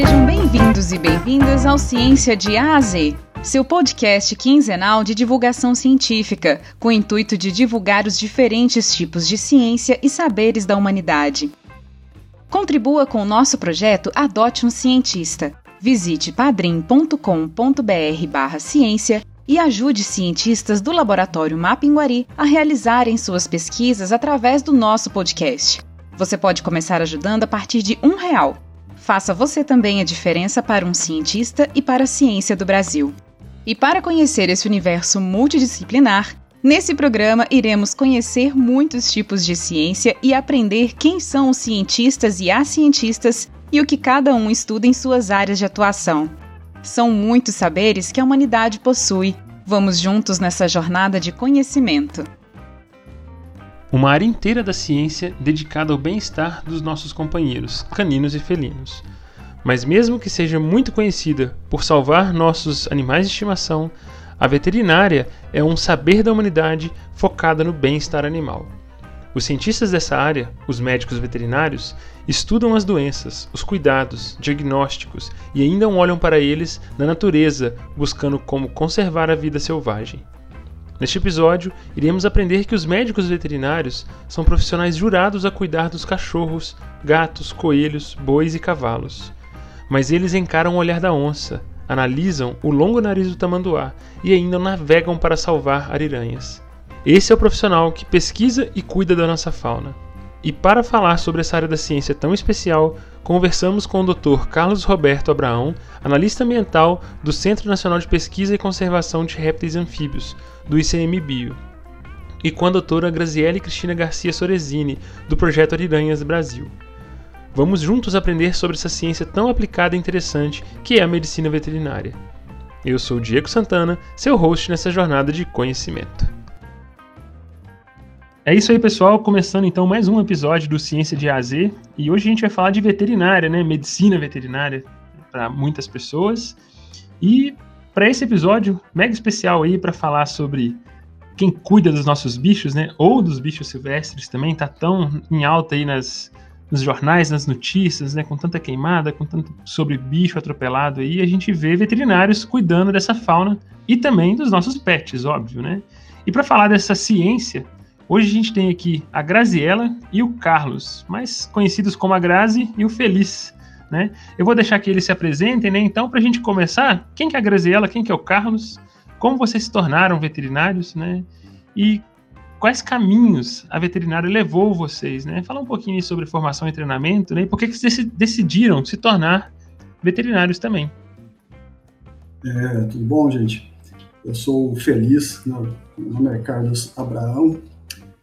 Sejam bem-vindos e bem-vindas ao Ciência de A a Z, seu podcast quinzenal de divulgação científica, com o intuito de divulgar os diferentes tipos de ciência e saberes da humanidade. Contribua com o nosso projeto Adote um Cientista. Visite padrim.com.br barra ciência e ajude cientistas do Laboratório Mapinguari a realizarem suas pesquisas através do nosso podcast. Você pode começar ajudando a partir de um real. Faça você também a diferença para um cientista e para a ciência do Brasil. E para conhecer esse universo multidisciplinar, nesse programa iremos conhecer muitos tipos de ciência e aprender quem são os cientistas e as cientistas e o que cada um estuda em suas áreas de atuação. São muitos saberes que a humanidade possui. Vamos juntos nessa jornada de conhecimento. Uma área inteira da ciência dedicada ao bem-estar dos nossos companheiros, caninos e felinos. Mas, mesmo que seja muito conhecida por salvar nossos animais de estimação, a veterinária é um saber da humanidade focada no bem-estar animal. Os cientistas dessa área, os médicos veterinários, estudam as doenças, os cuidados, diagnósticos e ainda olham para eles na natureza, buscando como conservar a vida selvagem. Neste episódio, iremos aprender que os médicos veterinários são profissionais jurados a cuidar dos cachorros, gatos, coelhos, bois e cavalos. Mas eles encaram o olhar da onça, analisam o longo nariz do tamanduá e ainda navegam para salvar ariranhas. Esse é o profissional que pesquisa e cuida da nossa fauna. E para falar sobre essa área da ciência tão especial, conversamos com o Dr. Carlos Roberto Abraão, analista ambiental do Centro Nacional de Pesquisa e Conservação de Répteis e Anfíbios, do ICMBio, e com a doutora Graziele Cristina Garcia Sorezini, do Projeto Ariranhas Brasil. Vamos juntos aprender sobre essa ciência tão aplicada e interessante que é a medicina veterinária. Eu sou Diego Santana, seu host nessa jornada de conhecimento. É isso aí, pessoal. Começando então mais um episódio do Ciência de AZ. E hoje a gente vai falar de veterinária, né? Medicina veterinária para muitas pessoas. E para esse episódio mega especial aí para falar sobre quem cuida dos nossos bichos, né? Ou dos bichos silvestres também, tá tão em alta aí nas, nos jornais, nas notícias, né? Com tanta queimada, com tanto sobre bicho atropelado aí, a gente vê veterinários cuidando dessa fauna e também dos nossos pets, óbvio, né? E para falar dessa ciência, Hoje a gente tem aqui a Graziela e o Carlos, mais conhecidos como a Grazi e o Feliz. Né? Eu vou deixar que eles se apresentem, né? Então, para a gente começar, quem que é a Graziela, quem que é o Carlos, como vocês se tornaram veterinários, né? E quais caminhos a veterinária levou vocês, né? Fala um pouquinho sobre formação e treinamento, né? E por que, que vocês decidiram se tornar veterinários também? É, tudo bom, gente? Eu sou feliz, meu nome é Carlos Abraão,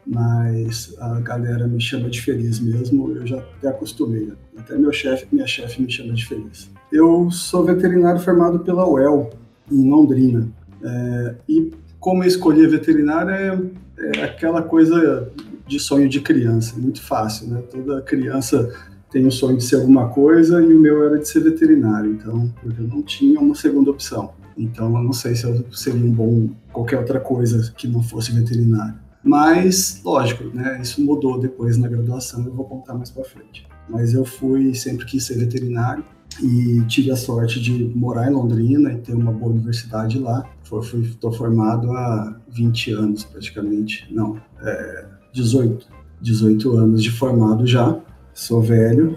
mas a galera me chama de feliz mesmo, eu já até acostumei. Até meu chefe, minha chefe me chama de feliz. Eu sou veterinário formado pela UEL, em Londrina. É, e como eu escolhi a veterinária, é, é, aquela coisa de sonho de criança, muito fácil, né? Toda criança tem o sonho de ser alguma coisa e o meu era de ser veterinário, então eu não tinha uma segunda opção. Então eu não sei se eu seria um bom qualquer outra coisa que não fosse veterinário. Mas, lógico, né, isso mudou depois na graduação, eu vou contar mais para frente. Mas eu fui, sempre quis ser veterinário e tive a sorte de morar em Londrina e ter uma boa universidade lá. Estou formado há 20 anos praticamente, não, é, 18, 18 anos de formado já. Sou velho,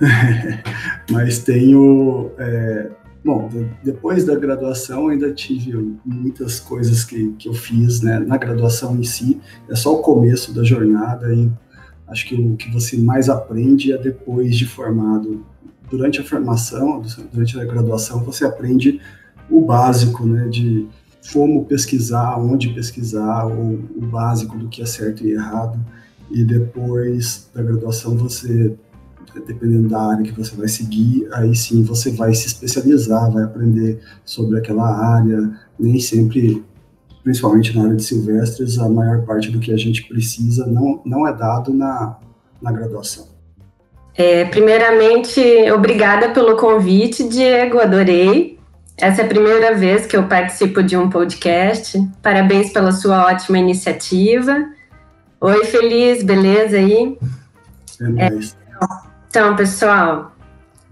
mas tenho é, Bom, depois da graduação ainda tive muitas coisas que, que eu fiz, né? Na graduação em si, é só o começo da jornada e acho que o que você mais aprende é depois de formado. Durante a formação, durante a graduação, você aprende o básico, né? De como pesquisar, onde pesquisar, o, o básico do que é certo e errado. E depois da graduação você dependendo da área que você vai seguir, aí sim você vai se especializar, vai aprender sobre aquela área. Nem sempre, principalmente na área de silvestres, a maior parte do que a gente precisa não, não é dado na, na graduação. É, primeiramente, obrigada pelo convite, Diego, adorei. Essa é a primeira vez que eu participo de um podcast. Parabéns pela sua ótima iniciativa. Oi, Feliz, beleza aí? É, é então, pessoal,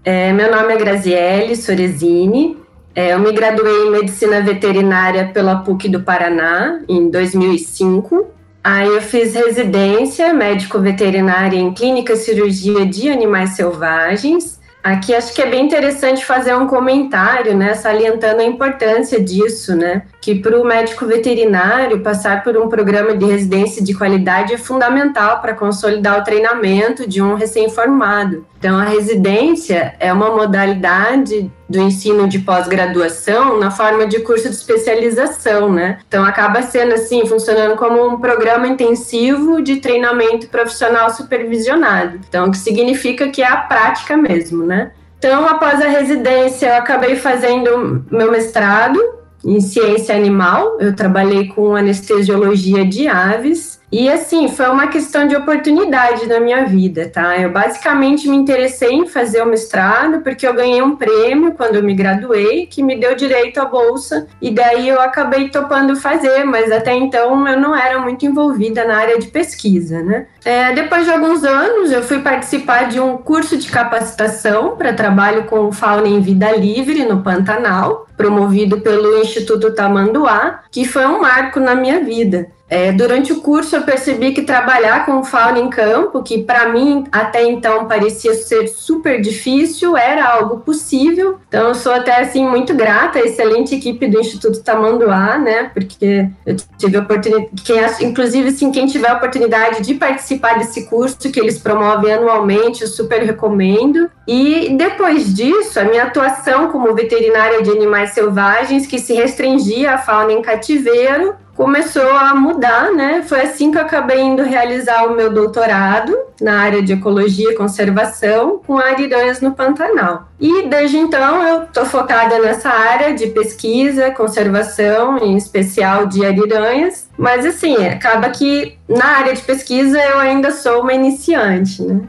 É, meu nome é Graziele Sorezini. É, eu me graduei em Medicina Veterinária pela PUC do Paraná em 2005. Aí eu fiz residência médico-veterinária em Clínica Cirurgia de Animais Selvagens Aqui acho que é bem interessante fazer um comentário, né, salientando a importância disso, né, que para o médico veterinário passar por um programa de residência de qualidade é fundamental para consolidar o treinamento de um recém-formado. Então, a residência é uma modalidade do ensino de pós-graduação na forma de curso de especialização, né? Então, acaba sendo assim, funcionando como um programa intensivo de treinamento profissional supervisionado. Então, o que significa que é a prática mesmo, né? Então, após a residência, eu acabei fazendo meu mestrado em ciência animal. Eu trabalhei com anestesiologia de aves e assim, foi uma questão de oportunidade na minha vida, tá? Eu basicamente me interessei em fazer o mestrado porque eu ganhei um prêmio quando eu me graduei que me deu direito à bolsa e daí eu acabei topando fazer, mas até então eu não era muito envolvida na área de pesquisa, né? É, depois de alguns anos, eu fui participar de um curso de capacitação para trabalho com fauna em vida livre no Pantanal, promovido pelo Instituto Tamanduá, que foi um marco na minha vida. É, durante o curso eu percebi que trabalhar com fauna em campo, que para mim até então parecia ser super difícil, era algo possível. Então eu sou até assim muito grata à excelente equipe do Instituto Tamanduá, né? Porque eu tive a oportunidade, quem, inclusive assim, quem tiver a oportunidade de participar desse curso que eles promovem anualmente, eu super recomendo. E depois disso, a minha atuação como veterinária de animais selvagens, que se restringia à fauna em cativeiro, começou a mudar, né? Foi assim que eu acabei indo realizar o meu doutorado na área de ecologia e conservação com ariranhas no Pantanal. E desde então eu estou focada nessa área de pesquisa, conservação, em especial de ariranhas. Mas assim, acaba que na área de pesquisa eu ainda sou uma iniciante, né?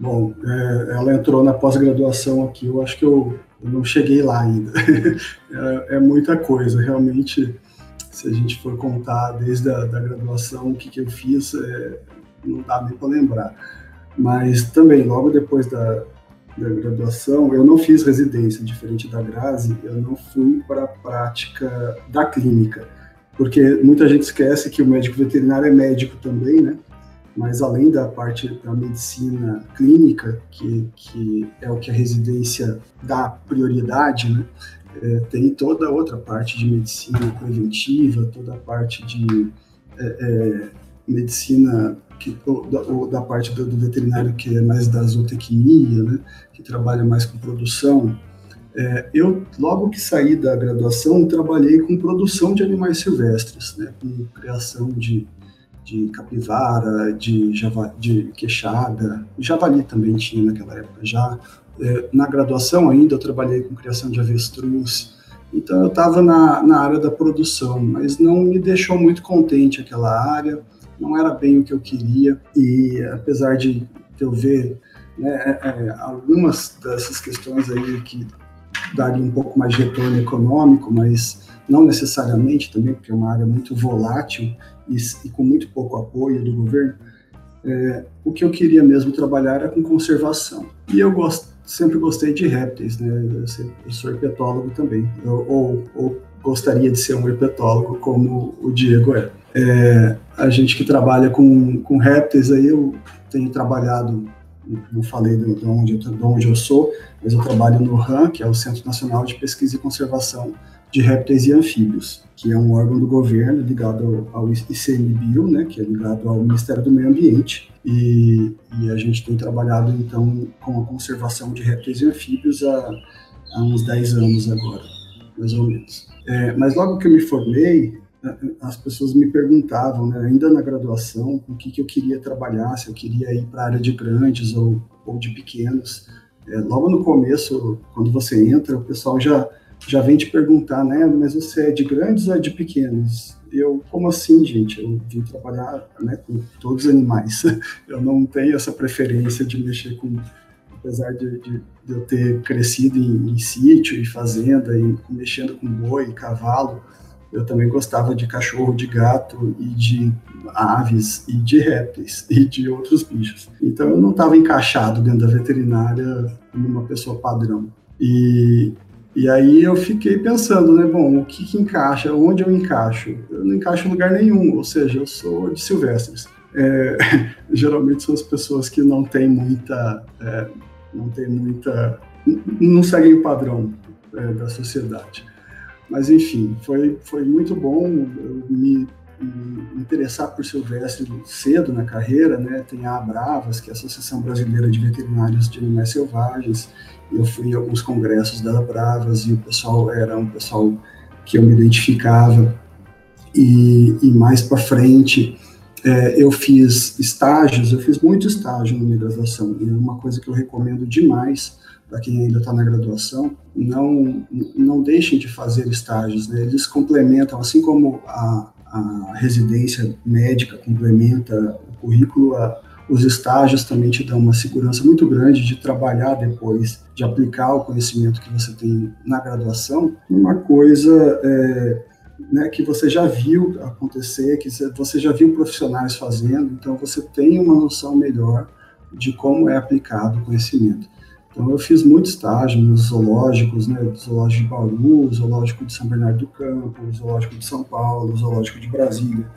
Bom, é, ela entrou na pós-graduação aqui, eu acho que eu, eu não cheguei lá ainda. é, é muita coisa, realmente se a gente for contar desde a da graduação o que, que eu fiz, é, não dá nem para lembrar. Mas também, logo depois da, da graduação, eu não fiz residência, diferente da Grazi, eu não fui para a prática da clínica, porque muita gente esquece que o médico veterinário é médico também, né? Mas além da parte da medicina clínica, que, que é o que a residência dá prioridade, né? É, tem toda outra parte de medicina preventiva, toda a parte de é, é medicina que, ou, da, ou da, parte do, do, veterinário que é mais da zootecnia, né, que trabalha mais com produção. É, eu, logo que saí da graduação, trabalhei com produção de animais silvestres, né, com criação de, de capivara, de, java, de queixada, javali também tinha naquela época já, na graduação ainda eu trabalhei com criação de avestruz, então eu estava na, na área da produção, mas não me deixou muito contente aquela área, não era bem o que eu queria, e apesar de eu ver né, é, é algumas dessas questões aí que dariam um pouco mais de retorno econômico, mas não necessariamente também, porque é uma área muito volátil e, e com muito pouco apoio do governo, é, o que eu queria mesmo trabalhar era com conservação. E eu gosto, sempre gostei de répteis, né? Eu sou herpetólogo também, eu, ou, ou, gostaria de ser um herpetólogo como o Diego é. é. A gente que trabalha com, com répteis aí, eu tenho trabalhado, não falei de, de, onde, de onde eu sou, mas eu trabalho no RAM, que é o Centro Nacional de Pesquisa e Conservação de Répteis e Anfíbios, que é um órgão do governo ligado ao ICMBio, né, que é ligado ao Ministério do Meio Ambiente, e, e, a gente tem trabalhado, então, com a conservação de répteis e anfíbios há, há uns 10 anos agora, mais ou menos. É, mas logo que eu me formei, as pessoas me perguntavam, né, ainda na graduação, o que, que eu queria trabalhar, se eu queria ir para a área de grandes ou, ou de pequenos. É, logo no começo, quando você entra, o pessoal já, já vem te perguntar, né, mas você é de grandes ou é de pequenos? eu, como assim, gente? Eu vim trabalhar né, com todos os animais. Eu não tenho essa preferência de mexer com, apesar de, de, de eu ter crescido em, em, sítio e fazenda e mexendo com boi, cavalo, eu também gostava de cachorro, de gato e de aves e de répteis e de outros bichos. Então eu não estava encaixado dentro da veterinária como uma pessoa padrão. E, e aí eu fiquei pensando, né, bom, o que, que encaixa, onde eu encaixo? Eu não encaixo em lugar nenhum, ou seja, eu sou de silvestres. É, geralmente são as pessoas que não têm muita, é, não tem muita, não seguem o padrão é, da sociedade. Mas enfim, foi, foi muito bom me, me interessar por silvestre cedo na carreira, né? Tem a Abravas, que é a Associação Brasileira de Veterinários de Animais Selvagens. Eu fui a alguns congressos da Abravas e o pessoal era um pessoal que eu me identificava. E, e mais para frente, é, eu fiz estágios, eu fiz muito estágio na minha graduação, e é uma coisa que eu recomendo demais para quem ainda está na graduação, não, não deixem de fazer estágios, né? eles complementam, assim como a, a residência médica complementa o currículo, a, os estágios também te dão uma segurança muito grande de trabalhar depois, de aplicar o conhecimento que você tem na graduação, uma coisa é, né, que você já viu acontecer, que você já viu profissionais fazendo, então você tem uma noção melhor de como é aplicado o conhecimento. Então, eu fiz muito estágio nos zoológicos, né? Zoológico de Bauru, Zoológico de São Bernardo do Campo, Zoológico de São Paulo, Zoológico de Brasília,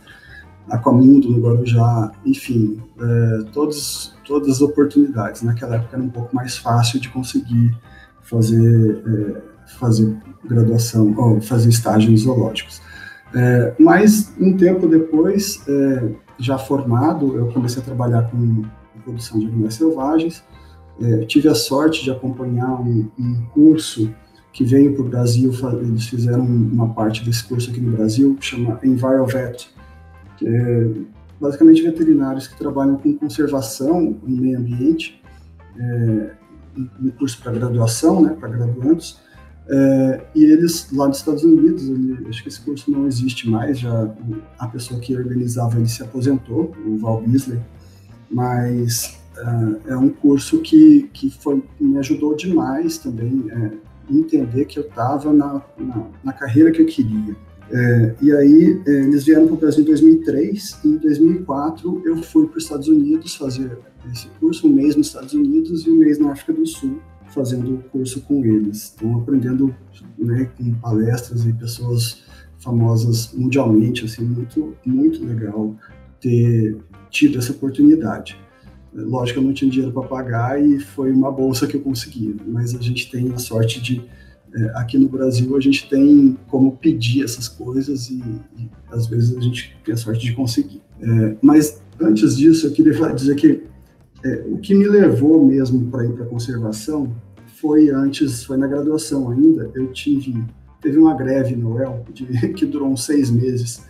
Aquamundo no Guarujá, enfim, é, todos, todas as oportunidades. Naquela época era um pouco mais fácil de conseguir fazer, é, fazer graduação, ou fazer estágio nos zoológicos. É, mas, um tempo depois, é, já formado, eu comecei a trabalhar com produção de animais selvagens, é, tive a sorte de acompanhar um, um curso que veio para o Brasil, eles fizeram uma parte desse curso aqui no Brasil, que chama EnviroVet, é basicamente veterinários que trabalham com conservação em meio ambiente, é, um curso para graduação, né, para graduandos, é, e eles, lá nos Estados Unidos, ele, acho que esse curso não existe mais, já a pessoa que organizava ele se aposentou, o Val Beasley, mas é, é um curso que, que foi, me ajudou demais também é, entender que eu estava na, na, na, carreira que eu queria. É, e aí é, eles vieram para o Brasil em 2003 e em 2004 eu fui para os Estados Unidos fazer esse curso, um mês nos Estados Unidos e um mês na África do Sul fazendo o curso com eles. Então aprendendo né, com palestras e pessoas famosas mundialmente, assim, muito, muito legal ter tido essa oportunidade. Lógico, eu não tinha dinheiro para pagar e foi uma bolsa que eu consegui, mas a gente tem a sorte de, é, aqui no Brasil, a gente tem como pedir essas coisas e, e às vezes a gente tem a sorte de conseguir. É, mas antes disso, eu queria dizer que é, o que me levou mesmo para ir para conservação foi antes, foi na graduação ainda, eu tive, teve uma greve no UEL de, que durou uns seis meses,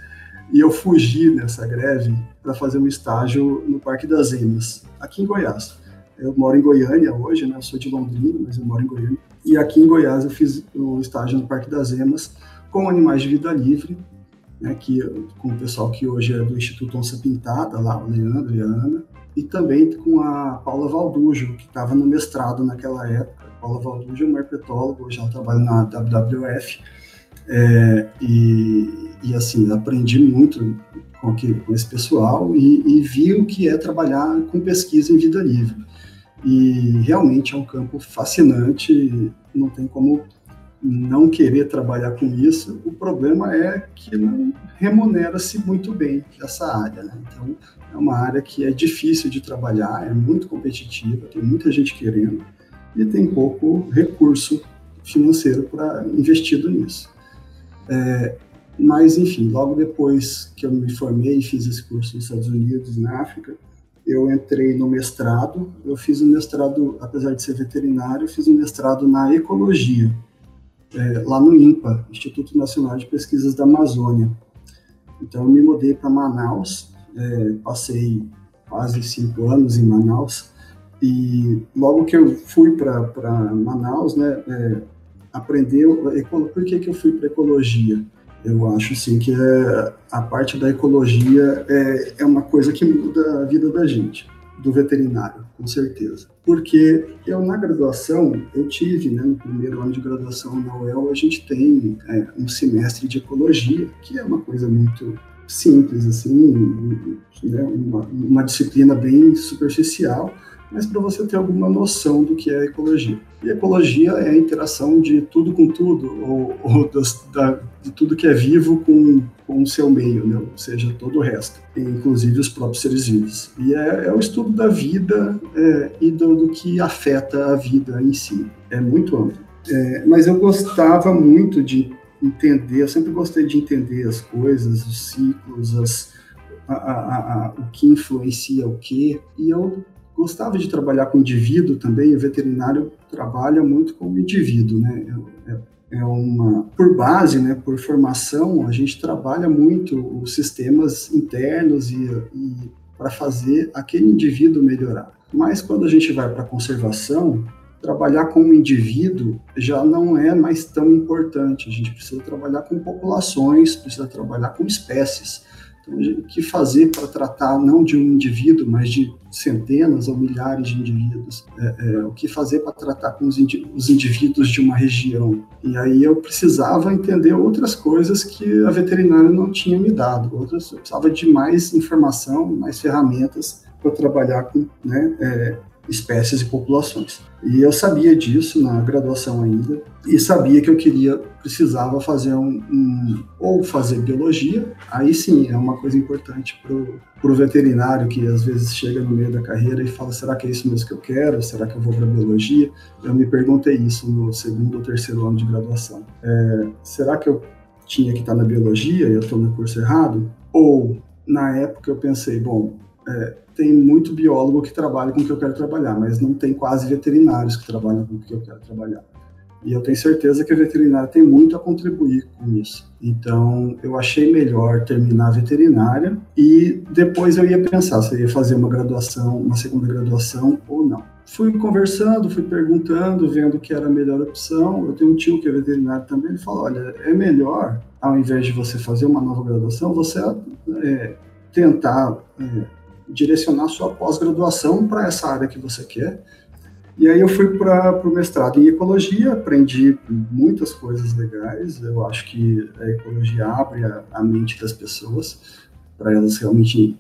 e eu fugi nessa greve para fazer um estágio no Parque das Emas, aqui em Goiás. Eu moro em Goiânia hoje, né? Eu sou de Londrina, mas eu moro em Goiânia. E aqui em Goiás eu fiz o estágio no Parque das Emas com animais de vida livre, né? Que com o pessoal que hoje é do Instituto Onça Pintada, lá o Leandro e a Ana, e também com a Paula Valdujo, que estava no mestrado naquela época. A Paula Valdujo é uma herpetóloga, hoje ela trabalha na WWF. É, e, e, assim, aprendi muito com, que, com esse pessoal e, e vi o que é trabalhar com pesquisa em vida livre. E realmente é um campo fascinante, não tem como não querer trabalhar com isso. O problema é que não remunera-se muito bem essa área. Né? Então, é uma área que é difícil de trabalhar, é muito competitiva, tem muita gente querendo e tem pouco recurso financeiro para investido nisso. É, mas, enfim, logo depois que eu me formei e fiz esse curso nos Estados Unidos na África, eu entrei no mestrado. Eu fiz um mestrado, apesar de ser veterinário, fiz um mestrado na ecologia, é, lá no INPA, Instituto Nacional de Pesquisas da Amazônia. Então, eu me mudei para Manaus, é, passei quase cinco anos em Manaus, e logo que eu fui para Manaus, né, é. Por que, que eu fui para ecologia? Eu acho assim que é, a parte da ecologia é, é uma coisa que muda a vida da gente. do veterinário, com certeza. Porque eu, na graduação, eu tive, né, no primeiro ano de graduação na UEL, a gente tem é, um semestre de ecologia, que é uma coisa muito simples, assim, né, uma, uma disciplina bem superficial, mas para você ter alguma noção do que é ecologia. E ecologia é a interação de tudo com tudo, ou, ou das, da, de tudo que é vivo com, com o seu meio, né? ou seja, todo o resto, inclusive os próprios seres vivos. E é, é o estudo da vida é, e do, do, que afeta a vida em si. É muito amplo. É, mas eu gostava muito de entender, eu sempre gostei de entender as coisas, os ciclos, as, a, a, a, o que influencia o que, e eu gostava de trabalhar com indivíduo também, o veterinário trabalha muito com o indivíduo, né? É, é, é uma por base, né, por formação, a gente trabalha muito os sistemas internos e, e para fazer aquele indivíduo melhorar. Mas quando a gente vai para conservação, trabalhar com o indivíduo já não é mais tão importante. A gente precisa trabalhar com populações, precisa trabalhar com espécies. Então, o que fazer para tratar não de um indivíduo, mas de centenas ou milhares de indivíduos? É, é, o que fazer para tratar com os, indi os, indivíduos de uma região? E aí eu precisava entender outras coisas que a veterinária não tinha me dado. Outras, eu precisava de mais informação, mais ferramentas para trabalhar com né, é, espécies e populações. E eu sabia disso na graduação ainda, e sabia que eu queria, precisava fazer um, um ou fazer biologia, aí sim é uma coisa importante para o veterinário que às vezes chega no meio da carreira e fala, será que é isso mesmo que eu quero? Será que eu vou para biologia? Eu me perguntei isso no segundo ou terceiro ano de graduação. É, será que eu tinha que estar na biologia e eu estou no curso errado? Ou, na época, eu pensei, bom, é, tem muito biólogo que trabalha com o que eu quero trabalhar, mas não tem quase veterinários que trabalham com o que eu quero trabalhar. E eu tenho certeza que a veterinária tem muito a contribuir com isso. Então, eu achei melhor terminar a veterinária e depois eu ia pensar se eu ia fazer uma graduação, uma segunda graduação ou não. Fui conversando, fui perguntando, vendo que era a melhor opção. Eu tenho um tio que é veterinário também, ele falou, olha, é melhor, ao invés de você fazer uma nova graduação, você é, tentar é, direcionar sua pós-graduação para essa área que você quer. E aí eu fui para o mestrado em ecologia, aprendi muitas coisas legais. Eu acho que a ecologia abre a, a mente das pessoas para elas realmente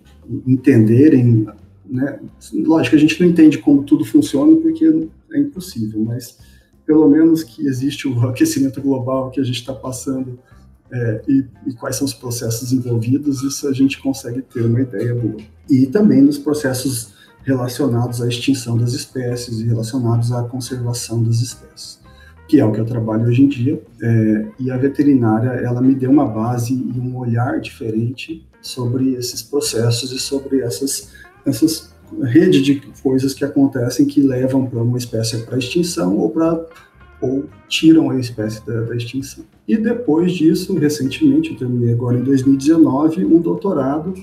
entenderem. Né? Lógico, a gente não entende como tudo funciona porque é impossível, mas pelo menos que existe o aquecimento global que a gente está passando é, e, e, quais são os processos envolvidos, isso a gente consegue ter uma ideia boa. E também nos processos relacionados à extinção das espécies e relacionados à conservação das espécies, que é o que eu trabalho hoje em dia. É, e a veterinária, ela me deu uma base e um olhar diferente sobre esses processos e sobre essas, essas rede de coisas que acontecem que levam para uma espécie para extinção ou para ou tiram a espécie da, da, extinção. E depois disso, recentemente, eu terminei agora em 2019, um doutorado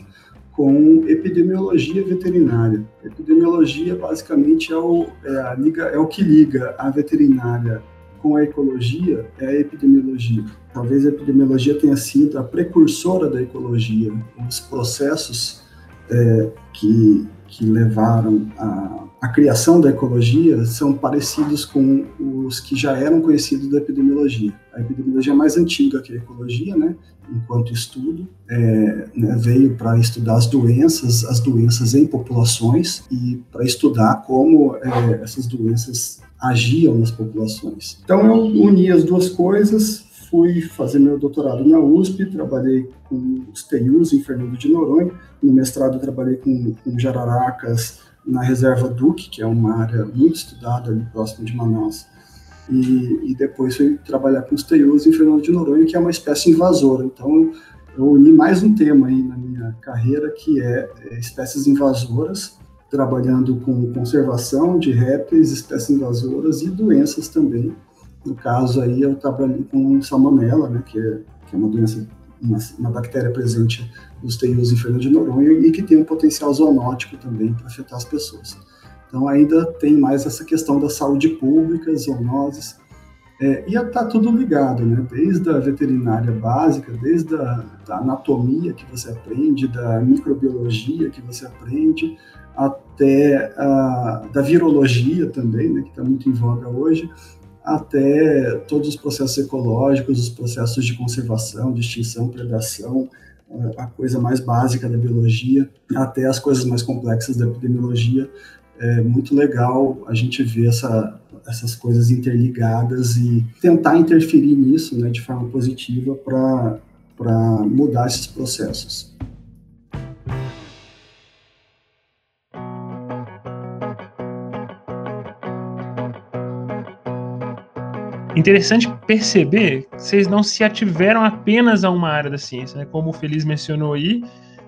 com epidemiologia veterinária. Epidemiologia, basicamente, é o, é, liga, é o que liga a veterinária com a ecologia, é a epidemiologia. Talvez a epidemiologia tenha sido a precursora da ecologia. Os processos é, que, que levaram a a criação da ecologia são parecidos com os que já eram conhecidos da epidemiologia. A epidemiologia é mais antiga que a ecologia, né? Enquanto estudo, é, né, veio para estudar as doenças, as doenças em populações e para estudar como é, essas doenças agiam nas populações. Então eu uni as duas coisas, fui fazer meu doutorado na USP, trabalhei com os TEUs em Fernando de Noronha, no mestrado trabalhei com, com jararacas, na reserva Duque, que é uma área muito estudada ali próximo de Manaus. E, e depois fui trabalhar com os teius em Fernando de Noronha, que é uma espécie invasora. Então, eu uni mais um tema aí na minha carreira, que é, é espécies invasoras, trabalhando com conservação de répteis, espécies invasoras e doenças também. No caso aí, eu trabalhei com salmonela, né, que é, que é uma doença uma, uma bactéria presente nos teios em Fernando de Noronha e que tem um potencial zoonótico também para afetar as pessoas. Então ainda tem mais essa questão da saúde pública, zoonoses, é, e está tudo ligado, né? Desde a veterinária básica, desde a da anatomia que você aprende, da microbiologia que você aprende, até a, da virologia também, né, que está muito em voga hoje, até todos os processos ecológicos, os processos de conservação, de extinção, predação, a coisa mais básica da biologia, até as coisas mais complexas da epidemiologia. É muito legal a gente ver essa, essas coisas interligadas e tentar interferir nisso né, de forma positiva para mudar esses processos. Interessante perceber que vocês não se ativeram apenas a uma área da ciência, né? como o Feliz mencionou aí,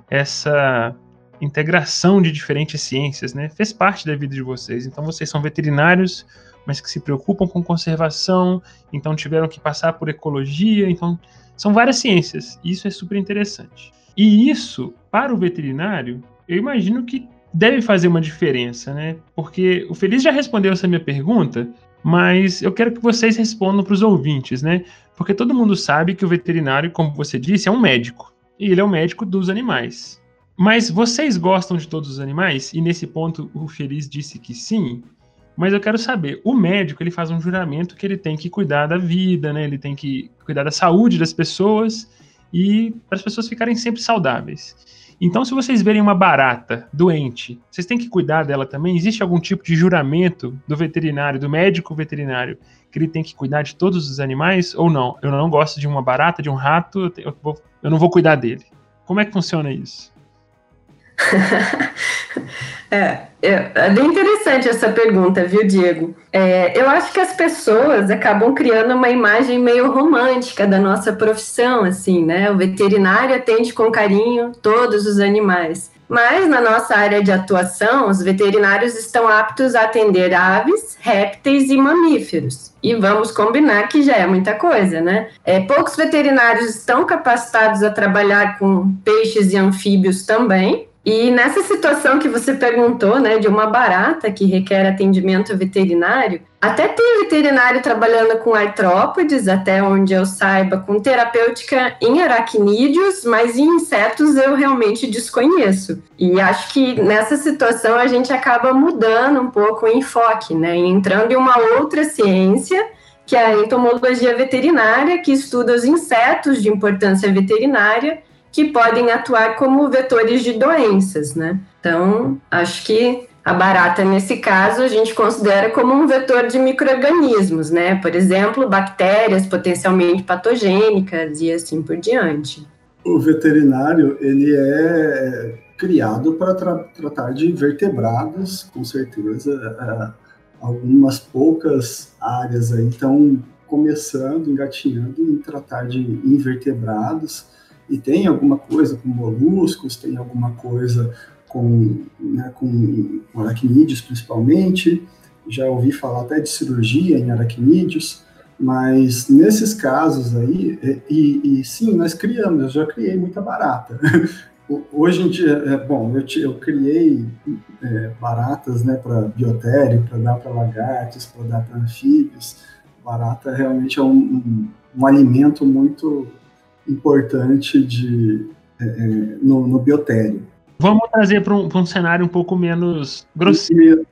essa integração de diferentes ciências, né? Fez parte da vida de vocês. Então vocês são veterinários, mas que se preocupam com conservação, então tiveram que passar por ecologia, então são várias ciências. Isso é super interessante. E isso, para o veterinário, eu imagino que deve fazer uma diferença, né? Porque o Feliz já respondeu essa minha pergunta, mas eu quero que vocês respondam para os ouvintes, né? Porque todo mundo sabe que o veterinário, como você disse, é um médico. E ele é o médico dos animais. Mas vocês gostam de todos os animais? E nesse ponto o Feliz disse que sim. Mas eu quero saber, o médico ele faz um juramento que ele tem que cuidar da vida, né? Ele tem que cuidar da saúde das pessoas e para as pessoas ficarem sempre saudáveis. Então, se vocês verem uma barata doente, vocês têm que cuidar dela também? Existe algum tipo de juramento do veterinário, do médico veterinário, que ele tem que cuidar de todos os animais? Ou não? Eu não gosto de uma barata, de um rato, eu, vou, eu não vou cuidar dele. Como é que funciona isso? é, é, é, bem interessante essa pergunta, viu, Diego? É, eu acho que as pessoas acabam criando uma imagem meio romântica da nossa profissão, assim, né? O veterinário atende com carinho todos os animais. Mas na nossa área de atuação, os veterinários estão aptos a atender aves, répteis e mamíferos. E vamos combinar que já é muita coisa, né? É, poucos veterinários estão capacitados a trabalhar com peixes e anfíbios também, e nessa situação que você perguntou, né, de uma barata que requer atendimento veterinário, até tem veterinário trabalhando com artrópodes, até onde eu saiba, com terapêutica em aracnídeos, mas em insetos eu realmente desconheço. E acho que nessa situação a gente acaba mudando um pouco o enfoque, né, entrando em uma outra ciência que é a entomologia veterinária, que estuda os insetos de importância veterinária que podem atuar como vetores de doenças, né? Então, acho que a barata, nesse caso, a gente considera como um vetor de micro-organismos, né? Por exemplo, bactérias potencialmente patogênicas e assim por diante. O veterinário, ele é criado para tra tratar de vertebrados, com certeza. É, algumas poucas áreas aí estão começando, engatinhando em tratar de invertebrados, e tem alguma coisa com moluscos, tem alguma coisa com, né, com aracnídeos principalmente, já ouvi falar até de cirurgia em aracnídeos, mas nesses casos aí, e, e sim, nós criamos, eu já criei muita barata. Hoje em dia, é, bom, eu, eu criei é, baratas né, para biotério, para dar para lagartos, para dar para anfíbios. Barata realmente é um, um, um alimento muito importante de, é, é, no, no biotério. Vamos trazer para um, um, cenário um pouco menos grosseiro.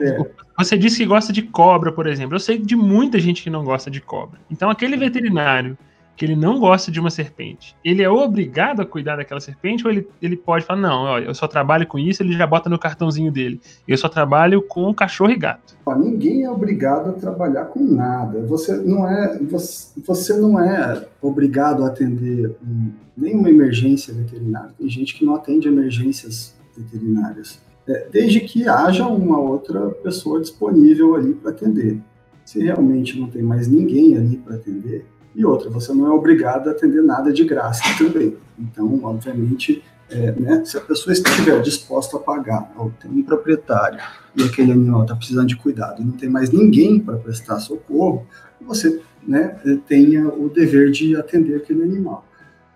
É. Você disse que gosta de cobra, por exemplo. Eu sei de muita gente que não gosta de cobra. Então, aquele veterinário que ele não gosta de uma serpente, ele é obrigado a cuidar daquela serpente ou ele, ele pode falar, não, ó, eu só trabalho com isso, ele já bota no cartãozinho dele. Eu só trabalho com cachorro e gato. Ninguém é obrigado a trabalhar com nada. Você não é, você, você não é obrigado a atender um, nenhuma emergência veterinária. Tem gente que não atende emergências veterinárias. É, desde que haja uma outra pessoa disponível ali para atender. Se realmente não tem mais ninguém ali para atender, e outra, você não é obrigado a atender nada de graça também. Então, obviamente, é, né, se a pessoa estiver disposta a pagar, ou tem um proprietário e aquele animal está precisando de cuidado e não tem mais ninguém para prestar socorro, você né, tenha o dever de atender aquele animal.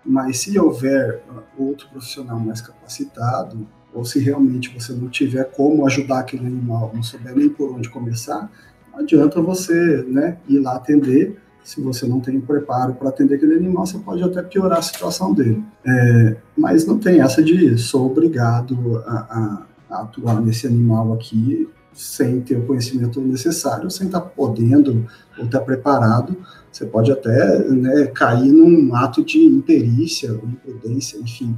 Mas se houver outro profissional mais capacitado, ou se realmente você não tiver como ajudar aquele animal, não souber nem por onde começar, não adianta você né, ir lá atender se você não tem preparo para atender aquele animal, você pode até piorar a situação dele. É, mas não tem essa de sou obrigado a, a, atuar nesse animal aqui sem ter o conhecimento necessário, sem estar tá podendo ou estar tá preparado. Você pode até né, cair num ato de imperícia, imprudência, enfim,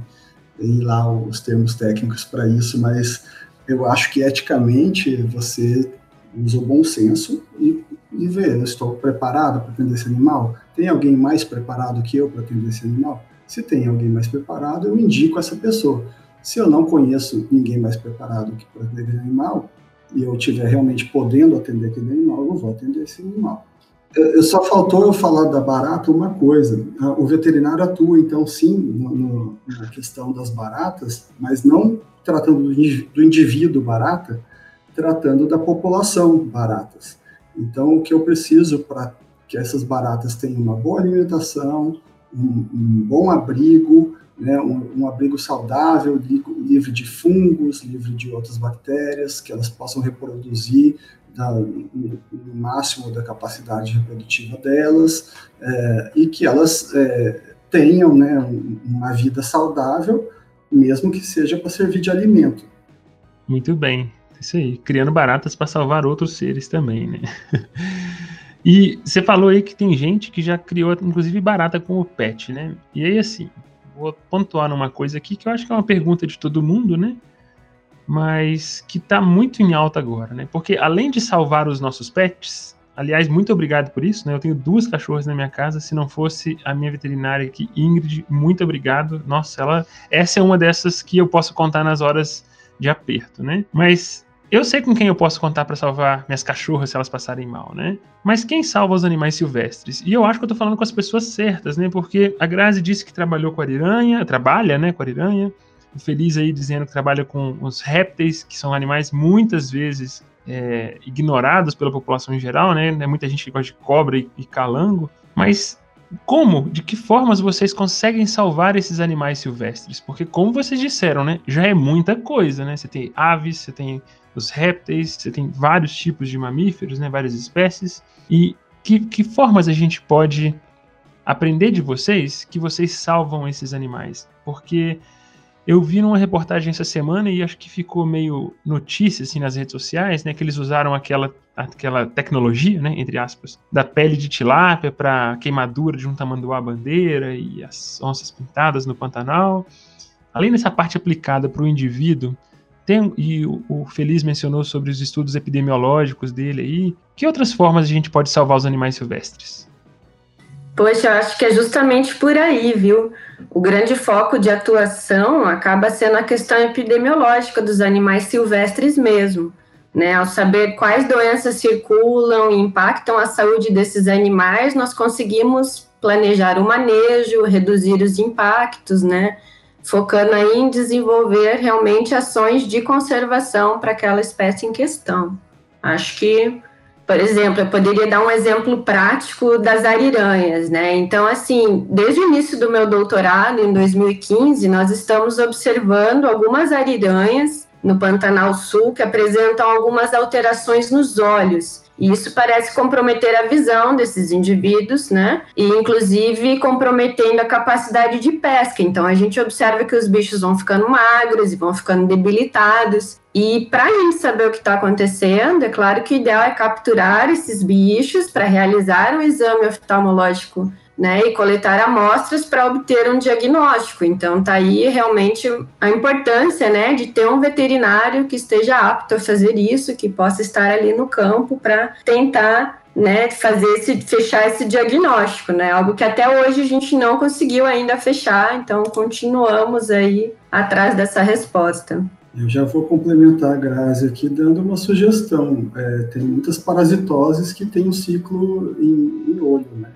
tem lá os termos técnicos para isso, mas eu acho que eticamente você usa o bom senso e, e vê, eu estou preparado para atender esse animal? Tem alguém mais preparado que eu para atender esse animal? Se tem alguém mais preparado, eu indico essa pessoa. Se eu não conheço ninguém mais preparado que para atender animal, e eu estiver realmente podendo atender aquele animal, eu vou atender esse animal. Só faltou eu falar da barata uma coisa. O veterinário atua, então, sim, no, na questão das baratas, mas não tratando do indivíduo barata, tratando da população baratas. Então, o que eu preciso para que essas baratas tenham uma boa alimentação, um, um bom abrigo, né, um, um, abrigo saudável, livre de fungos, livre de outras bactérias, que elas possam reproduzir da, no, máximo da capacidade reprodutiva delas, é, e que elas é, tenham né, uma vida saudável, mesmo que seja para servir de alimento. Muito bem, isso aí, criando baratas para salvar outros seres também, né? e você falou aí que tem gente que já criou, inclusive, barata como pet, né? E aí, assim, vou pontuar numa coisa aqui que eu acho que é uma pergunta de todo mundo, né? Mas que está muito em alta agora, né? Porque além de salvar os nossos pets, aliás, muito obrigado por isso, né? Eu tenho duas cachorras na minha casa. Se não fosse a minha veterinária aqui, Ingrid, muito obrigado. Nossa, ela, essa é uma dessas que eu posso contar nas horas de aperto, né? Mas eu sei com quem eu posso contar para salvar minhas cachorras se elas passarem mal, né? Mas quem salva os animais silvestres? E eu acho que eu tô falando com as pessoas certas, né? Porque a Grazi disse que trabalhou com a ariranha, trabalha, né, com a ariranha. Feliz aí dizendo que trabalha com os répteis, que são animais muitas vezes é, ignorados pela população em geral, né? Muita gente que gosta de cobra e calango. Mas como, de que formas vocês conseguem salvar esses animais silvestres? Porque, como vocês disseram, né, já é muita coisa, né? Você tem aves, você tem os répteis, você tem vários tipos de mamíferos, né, várias espécies. E que, que formas a gente pode aprender de vocês que vocês salvam esses animais? Porque eu vi numa reportagem essa semana e acho que ficou meio notícia assim nas redes sociais, né, que eles usaram aquela aquela tecnologia, né, entre aspas, da pele de tilápia para queimadura de um tamanduá bandeira e as onças pintadas no Pantanal. Além dessa parte aplicada para o indivíduo, tem, e o, o Feliz mencionou sobre os estudos epidemiológicos dele aí. Que outras formas a gente pode salvar os animais silvestres? Poxa, eu acho que é justamente por aí, viu? O grande foco de atuação acaba sendo a questão epidemiológica dos animais silvestres mesmo. Né? Ao saber quais doenças circulam e impactam a saúde desses animais, nós conseguimos planejar o manejo, reduzir os impactos, né? focando aí em desenvolver realmente ações de conservação para aquela espécie em questão. Acho que, por exemplo, eu poderia dar um exemplo prático das ariranhas, né? Então, assim, desde o início do meu doutorado, em 2015, nós estamos observando algumas ariranhas no Pantanal Sul que apresentam algumas alterações nos olhos e isso parece comprometer a visão desses indivíduos, né? E inclusive comprometendo a capacidade de pesca. Então a gente observa que os bichos vão ficando magros e vão ficando debilitados. E para a gente saber o que está acontecendo, é claro que o ideal é capturar esses bichos para realizar um exame oftalmológico né, e coletar amostras para obter um diagnóstico. Então, está aí realmente a importância né, de ter um veterinário que esteja apto a fazer isso, que possa estar ali no campo para tentar né, fazer esse, fechar esse diagnóstico, né, algo que até hoje a gente não conseguiu ainda fechar, então continuamos aí atrás dessa resposta. Eu já vou complementar a Grazi aqui dando uma sugestão. É, tem muitas parasitoses que têm um ciclo em, em olho, né?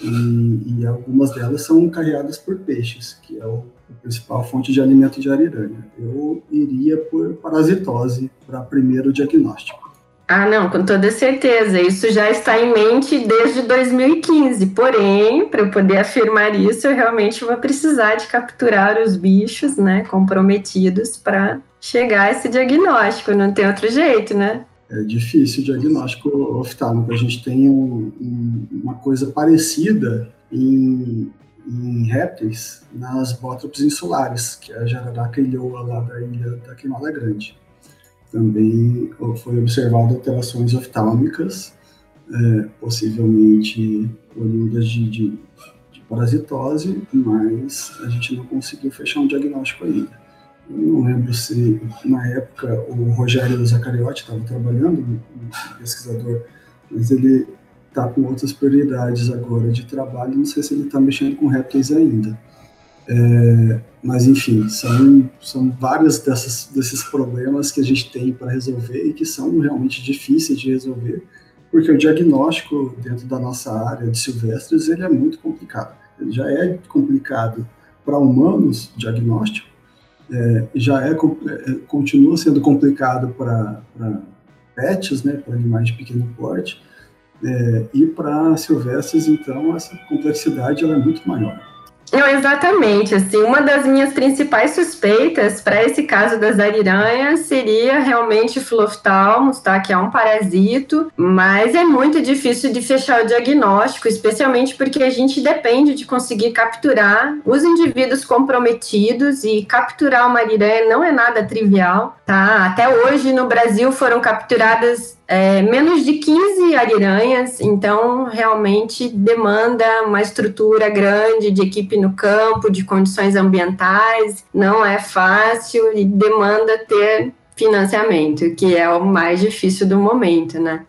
E, e, algumas delas são carreadas por peixes, que é o, a principal fonte de alimento de ariranha. Eu iria por parasitose para primeiro diagnóstico. Ah, não, com toda certeza. Isso já está em mente desde 2015. Porém, para eu poder afirmar isso, eu realmente vou precisar de capturar os bichos, né, comprometidos para chegar a esse diagnóstico. Não tem outro jeito, né? É difícil o diagnóstico oftálmico. A gente tem um, um, uma coisa parecida em, em répteis nas bótropes insulares, que é a jararaca ilhoa lá da ilha da Queimada Grande. também foi observado alterações oftálmicas, é, possivelmente oriundas de, de, de, parasitose, mas a gente não conseguiu fechar um diagnóstico ainda. Eu não lembro se, na época, o Rogério Zacariotti estava trabalhando, um pesquisador, mas ele está com outras prioridades agora de trabalho, não sei se ele está mexendo com répteis ainda. É, mas, enfim, são, são vários dessas, desses problemas que a gente tem para resolver e que são realmente difíceis de resolver, porque o diagnóstico dentro da nossa área de silvestres ele é muito complicado. Ele já é complicado para humanos, diagnóstico, é, já é, é, continua sendo complicado para pets, né, para animais de pequeno porte, é, e para silvestres, então, essa complexidade ela é muito maior. Não, exatamente. Assim, uma das minhas principais suspeitas para esse caso das ariranhas seria realmente Philophthalmus, tá? Que é um parasito, mas é muito difícil de fechar o diagnóstico, especialmente porque a gente depende de conseguir capturar os indivíduos comprometidos e capturar uma ariranha não é nada trivial, tá? Até hoje no Brasil foram capturadas é, menos de 15 ariranhas, então realmente demanda uma estrutura grande de equipe no campo, de condições ambientais, não é fácil e demanda ter financiamento, que é o mais difícil do momento, né?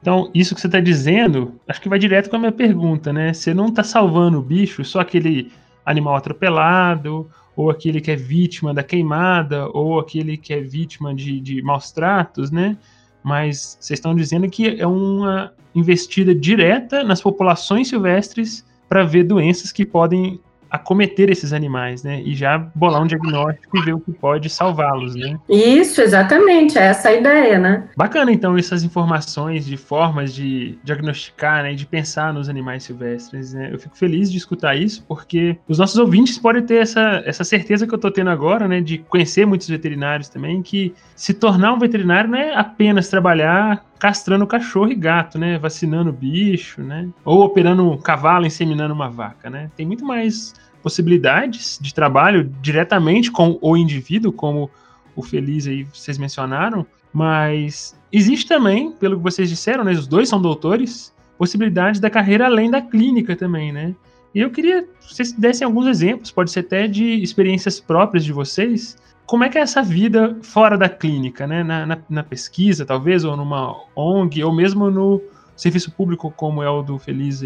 Então, isso que você está dizendo, acho que vai direto com a minha pergunta, né? Você não está salvando o bicho, só aquele animal atropelado, ou aquele que é vítima da queimada, ou aquele que é vítima de, de maus tratos, né? Mas vocês estão dizendo que é uma investida direta nas populações silvestres para ver doenças que podem acometer esses animais, né? E já bolar um diagnóstico e ver o que pode salvá-los, né? Isso, exatamente, é essa a ideia, né? Bacana, então, essas informações de formas de diagnosticar, né, de pensar nos animais silvestres, né? Eu fico feliz de escutar isso, porque os nossos ouvintes podem ter essa, essa certeza que eu tô tendo agora, né, de conhecer muitos veterinários também, que se tornar um veterinário não é apenas trabalhar castrando cachorro e gato, né? Vacinando bicho, né? Ou operando um cavalo, inseminando uma vaca, né? Tem muito mais possibilidades de trabalho diretamente com o indivíduo, como o Feliz aí vocês mencionaram, mas existe também, pelo que vocês disseram, né? Os dois são doutores, possibilidades da carreira além da clínica também, né? E eu queria que vocês dessem alguns exemplos, pode ser até de experiências próprias de vocês, como é que é essa vida fora da clínica, né? Na, na, na, pesquisa, talvez, ou numa ONG, ou mesmo no serviço público como é o do Feliz.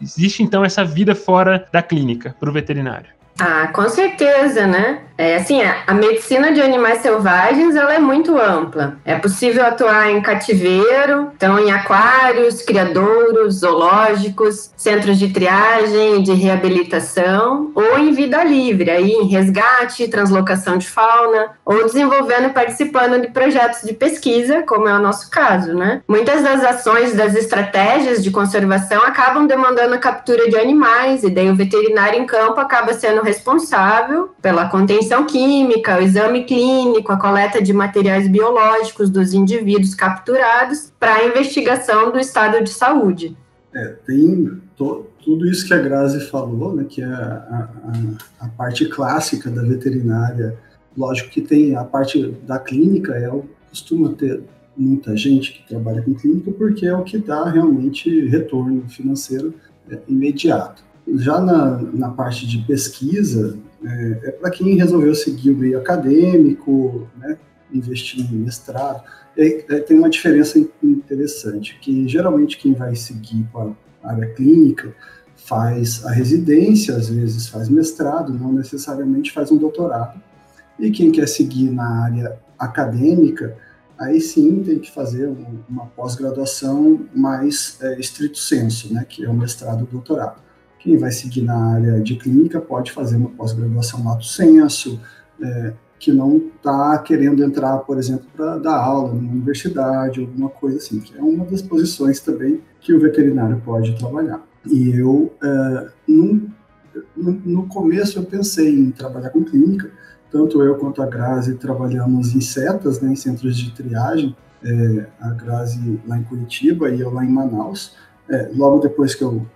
Existe então essa vida fora da clínica para o veterinário? Ah, com certeza, né? É, assim, a medicina de animais selvagens ela é muito ampla. É possível atuar em cativeiro, então em aquários, criadouros, zoológicos, centros de triagem, de reabilitação, ou em vida livre, aí em resgate, translocação de fauna, ou desenvolvendo e participando de projetos de pesquisa, como é o nosso caso, né? Muitas das ações, das estratégias de conservação acabam demandando a captura de animais, e daí o veterinário em campo acaba sendo responsável pela contenção química, o exame clínico, a coleta de materiais biológicos dos indivíduos capturados para a investigação do estado de saúde. É, tem tudo isso que a Grazi falou, né, que é a, a, a, parte clássica da veterinária. Lógico que tem a parte da clínica, é, costuma ter muita gente que trabalha com clínica porque é o que dá realmente retorno financeiro é, imediato. Já na, na parte de pesquisa, é, é para quem resolveu seguir o meio acadêmico, né, investir em mestrado. É, é, tem uma diferença interessante, que geralmente quem vai seguir para a área clínica faz a residência, às vezes faz mestrado, não necessariamente faz um doutorado. E quem quer seguir na área acadêmica, aí sim tem que fazer uma pós-graduação mais é, estrito senso, né, que é o mestrado e doutorado. Quem vai seguir na área de clínica pode fazer uma pós-graduação lato senso, é, que não está querendo entrar, por exemplo, para dar aula numa universidade, alguma coisa assim, que é uma das posições também que o veterinário pode trabalhar. E eu, é, no, no começo, eu pensei em trabalhar com clínica, tanto eu quanto a Grazi trabalhamos em setas, né, em centros de triagem, é, a Grazi lá em Curitiba e eu lá em Manaus, é, logo depois que eu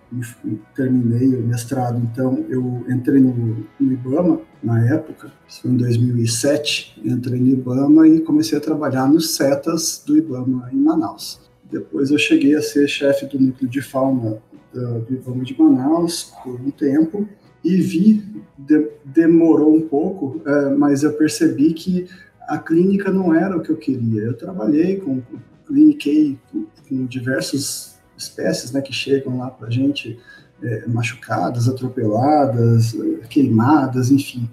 terminei o mestrado, então eu entrei no, no, IBAMA na época, em 2007, entrei no IBAMA e comecei a trabalhar nos CETAS do IBAMA em Manaus. Depois eu cheguei a ser chefe do núcleo de fauna do IBAMA de Manaus por um tempo e vi, de, demorou um pouco, é, mas eu percebi que a clínica não era o que eu queria. Eu trabalhei com, cliniquei com, diversas espécies né, que chegam lá para a gente é, machucadas, atropeladas, queimadas, enfim,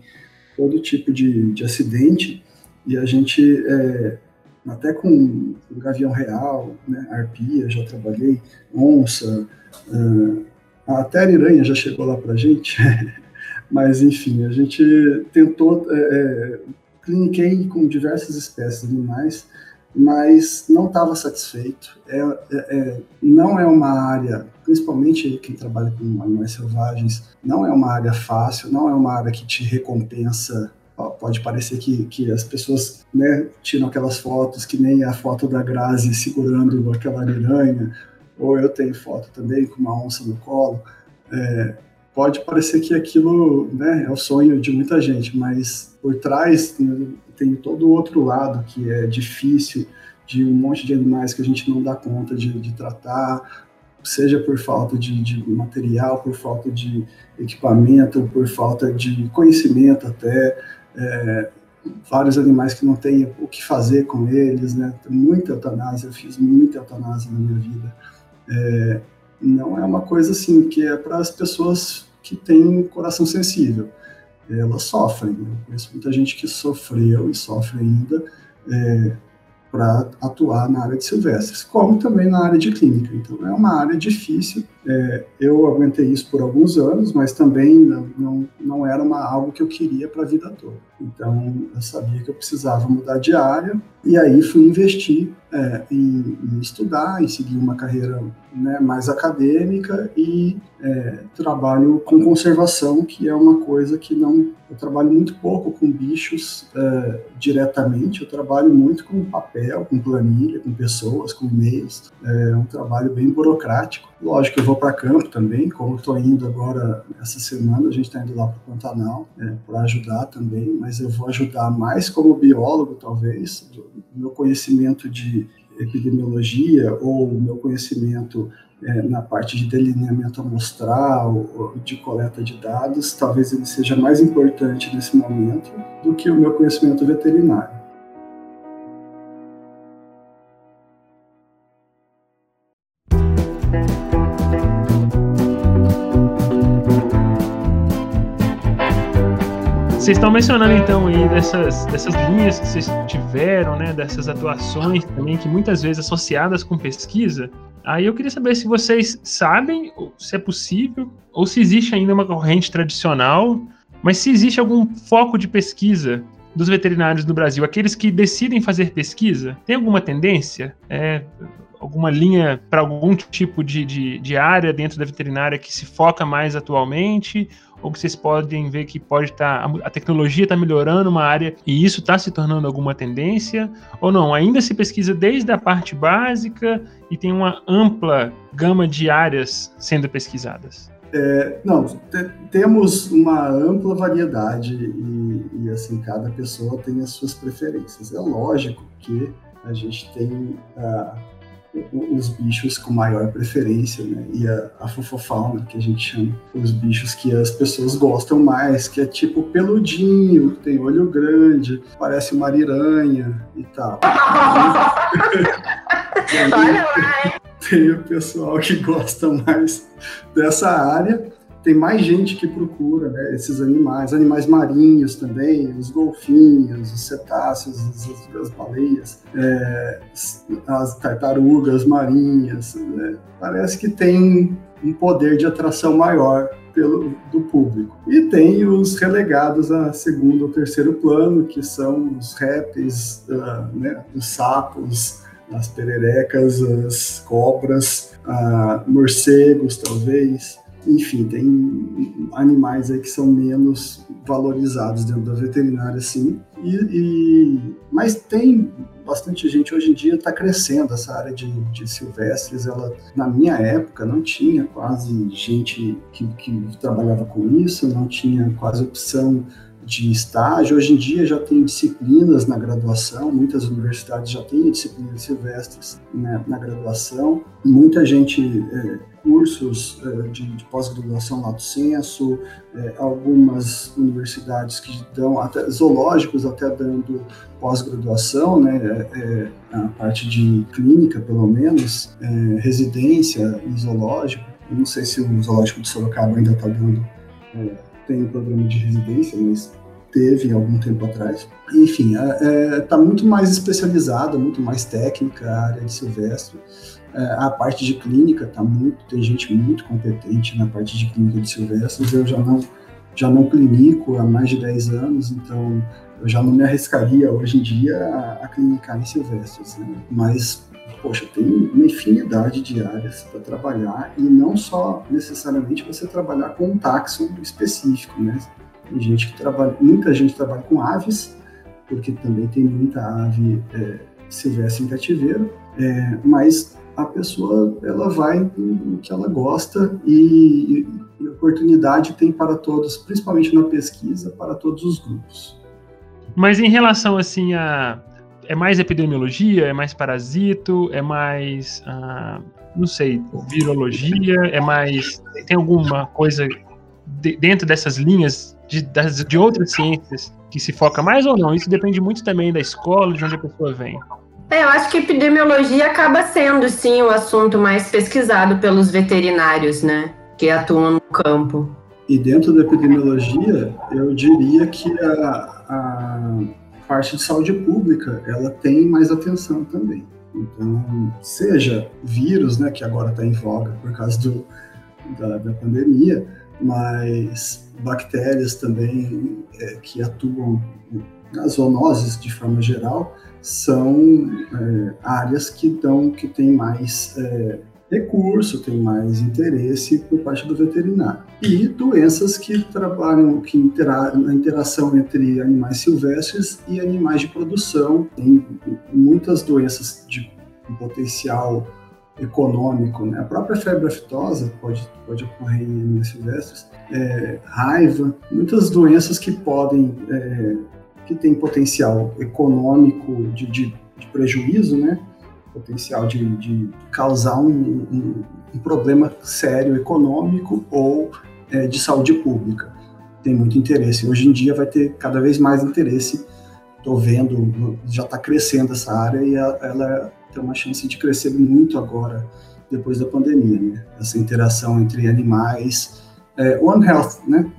todo tipo de, de acidente. E a gente, é, até com o gavião real, né, arpia, já trabalhei, onça, uh, até a aranha já chegou lá para a gente. Mas, enfim, a gente tentou, é, é, cliniquei com diversas espécies animais, mas não estava satisfeito. É, é, é, não é uma área, principalmente quem trabalha com animais selvagens, não é uma área fácil, não é uma área que te recompensa. Pode parecer que, que as pessoas né, tiram aquelas fotos, que nem a foto da Grazi segurando aquela aranha, ou eu tenho foto também com uma onça no colo. É, pode parecer que aquilo né, é o sonho de muita gente, mas por trás tem todo o outro lado que é difícil, de um monte de animais que a gente não dá conta de, de tratar, seja por falta de, de, material, por falta de equipamento, por falta de conhecimento até, é, vários animais que não têm o que fazer com eles, né? Muita eutanásia, eu fiz muita eutanásia na minha vida. É, não é uma coisa assim que é para as pessoas que têm coração sensível elas sofrem. Eu conheço muita gente que sofreu e sofre ainda é, para atuar na área de silvestres, como também na área de clínica. Então, é uma área difícil. É, eu aguentei isso por alguns anos, mas também não, não, não era uma, algo que eu queria para a vida toda. Então, eu sabia que eu precisava mudar de área, e aí fui investir é, em, em, estudar, em seguir uma carreira né, mais acadêmica e é, trabalho com conservação, que é uma coisa que não. Eu trabalho muito pouco com bichos é, diretamente, eu trabalho muito com papel, com planilha, com pessoas, com e-mails. É um trabalho bem burocrático. Lógico, eu vou para campo também, como estou indo agora essa semana, a gente está indo lá para o Pantanal é, para ajudar também, mas eu vou ajudar mais como biólogo, talvez, do meu conhecimento de epidemiologia ou meu conhecimento é, na parte de delineamento amostral, de coleta de dados, talvez ele seja mais importante nesse momento do que o meu conhecimento veterinário. Vocês estão mencionando então aí dessas, dessas linhas que vocês tiveram, né, dessas atuações também que muitas vezes associadas com pesquisa. Aí eu queria saber se vocês sabem se é possível ou se existe ainda uma corrente tradicional, mas se existe algum foco de pesquisa dos veterinários no Brasil, aqueles que decidem fazer pesquisa, tem alguma tendência? É, alguma linha para algum tipo de, de, de, área dentro da veterinária que se foca mais atualmente? Ou que vocês podem ver que pode estar tá, a tecnologia está melhorando uma área e isso está se tornando alguma tendência ou não? Ainda se pesquisa desde a parte básica e tem uma ampla gama de áreas sendo pesquisadas. É, não, temos uma ampla variedade e, e, assim cada pessoa tem as suas preferências. É lógico que a gente tem uh, os bichos com maior preferência, né? E a, a fofofauna, que a gente chama, os bichos que as pessoas gostam mais, que é tipo peludinho, tem olho grande, parece uma ariranha e tal. tem o pessoal que gosta mais dessa área tem mais gente que procura né, esses animais, animais marinhos também, os golfinhos, os cetáceos, as, as baleias, é, as tartarugas marinhas. Né, parece que tem um poder de atração maior pelo, do público. E tem os relegados a segundo ou terceiro plano, que são os répteis, uh, né, os sapos, as pererecas, as cobras, uh, morcegos, talvez enfim, tem animais aí que são menos valorizados dentro da veterinária, sim. E, e Mas tem bastante gente hoje em dia está crescendo essa área de, de, silvestres. Ela, na minha época, não tinha quase gente que, que trabalhava com isso, não tinha quase opção de estágio. Hoje em dia já tem disciplinas na graduação, muitas universidades já têm disciplinas silvestres né, na graduação. Muita gente, é, cursos é, de, de pós-graduação lato senso, é, algumas universidades que dão, até zoológicos até dando pós-graduação, né, é, é a parte de clínica pelo menos, é, residência em zoológico. Eu não sei se o zoológico de Sorocaba ainda está dando tem um programa de residência, mas teve algum tempo atrás. Enfim, está é, é tá muito mais especializada, muito mais técnica a área de silvestre. É, a parte de clínica está muito, tem gente muito competente na parte de clínica de silvestres. Eu já não já não clinico há mais de 10 anos, então eu já não me arriscaria hoje em dia a, a clinicar em silvestres. Né? Mas poxa, tem uma infinidade de áreas para trabalhar e não só necessariamente você trabalhar com um táxon específico, né? Tem gente que trabalha, muita gente trabalha com aves, porque também tem muita ave é, silvestre em cativeiro, é, mas a pessoa ela vai no que ela gosta e, e, oportunidade tem para todos, principalmente na pesquisa, para todos os grupos. Mas em relação assim a é mais epidemiologia, é mais parasito, é mais ah, não sei, virologia, é mais tem alguma coisa de, dentro dessas linhas de, das, de outras ciências que se foca mais ou não? Isso depende muito também da escola, de onde a pessoa vem. É, eu acho que epidemiologia acaba sendo, sim, o assunto mais pesquisado pelos veterinários, né? Que atuam no campo. E dentro da epidemiologia, eu diria que a, a parte de saúde pública, ela tem mais atenção também. Então, seja vírus, né, que agora está em voga por causa do, da, da pandemia, mas bactérias também é, que atuam nas zoonoses de forma geral são é, áreas que dão que tem mais é, recurso, tem mais interesse por parte do veterinário. E doenças que trabalham que intera na interação entre animais silvestres e animais de produção. Tem muitas doenças de potencial econômico, né? A própria febre aftosa pode, pode ocorrer em animais silvestres, é, raiva, muitas doenças que podem, é, que têm potencial econômico de, de, de prejuízo, né? Potencial de, de causar um, um, um, problema sério econômico ou é, de saúde pública. Tem muito interesse. Hoje em dia vai ter cada vez mais interesse. Estou vendo, já está crescendo essa área e ela tem uma chance de crescer muito agora, depois da pandemia, né? Essa interação entre animais, é, One Health, né?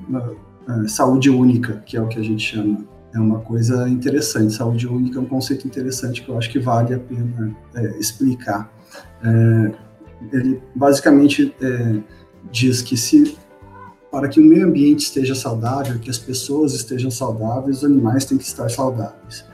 É, saúde única, que é o que a gente chama. É uma coisa interessante. Saúde única é um conceito interessante que eu acho que vale a pena é, explicar. É, ele basicamente é, diz que se para que o meio ambiente esteja saudável, que as pessoas estejam saudáveis, os animais têm que estar saudáveis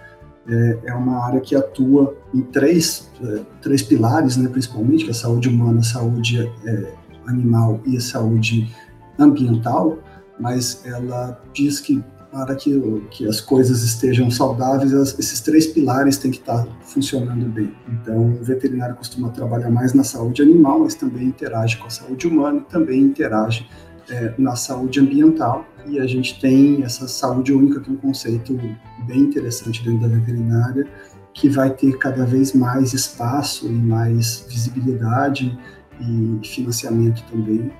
é, é uma área que atua em três, é, três pilares, né, principalmente, que é a saúde humana, a saúde é, animal e a saúde ambiental, mas ela diz que para que, que as coisas estejam saudáveis, esses três pilares têm que estar funcionando bem. Então, o veterinário costuma trabalhar mais na saúde animal, mas também interage com a saúde humana também interage é, na saúde ambiental e a gente tem essa saúde única, que é um conceito bem interessante dentro da veterinária, que vai ter cada vez mais espaço e mais visibilidade e financiamento também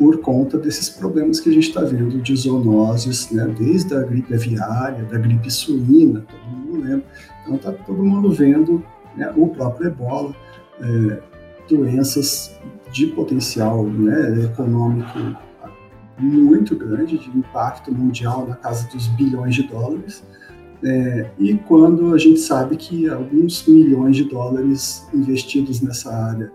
por conta desses problemas que a gente está vendo de zoonoses, né, desde a gripe aviária, da gripe suína, todo mundo lembra. Então está todo mundo vendo né, o próprio ebola, é, doenças de potencial né, econômico muito grande de impacto mundial na casa dos bilhões de dólares. É, e quando a gente sabe que alguns milhões de dólares investidos nessa área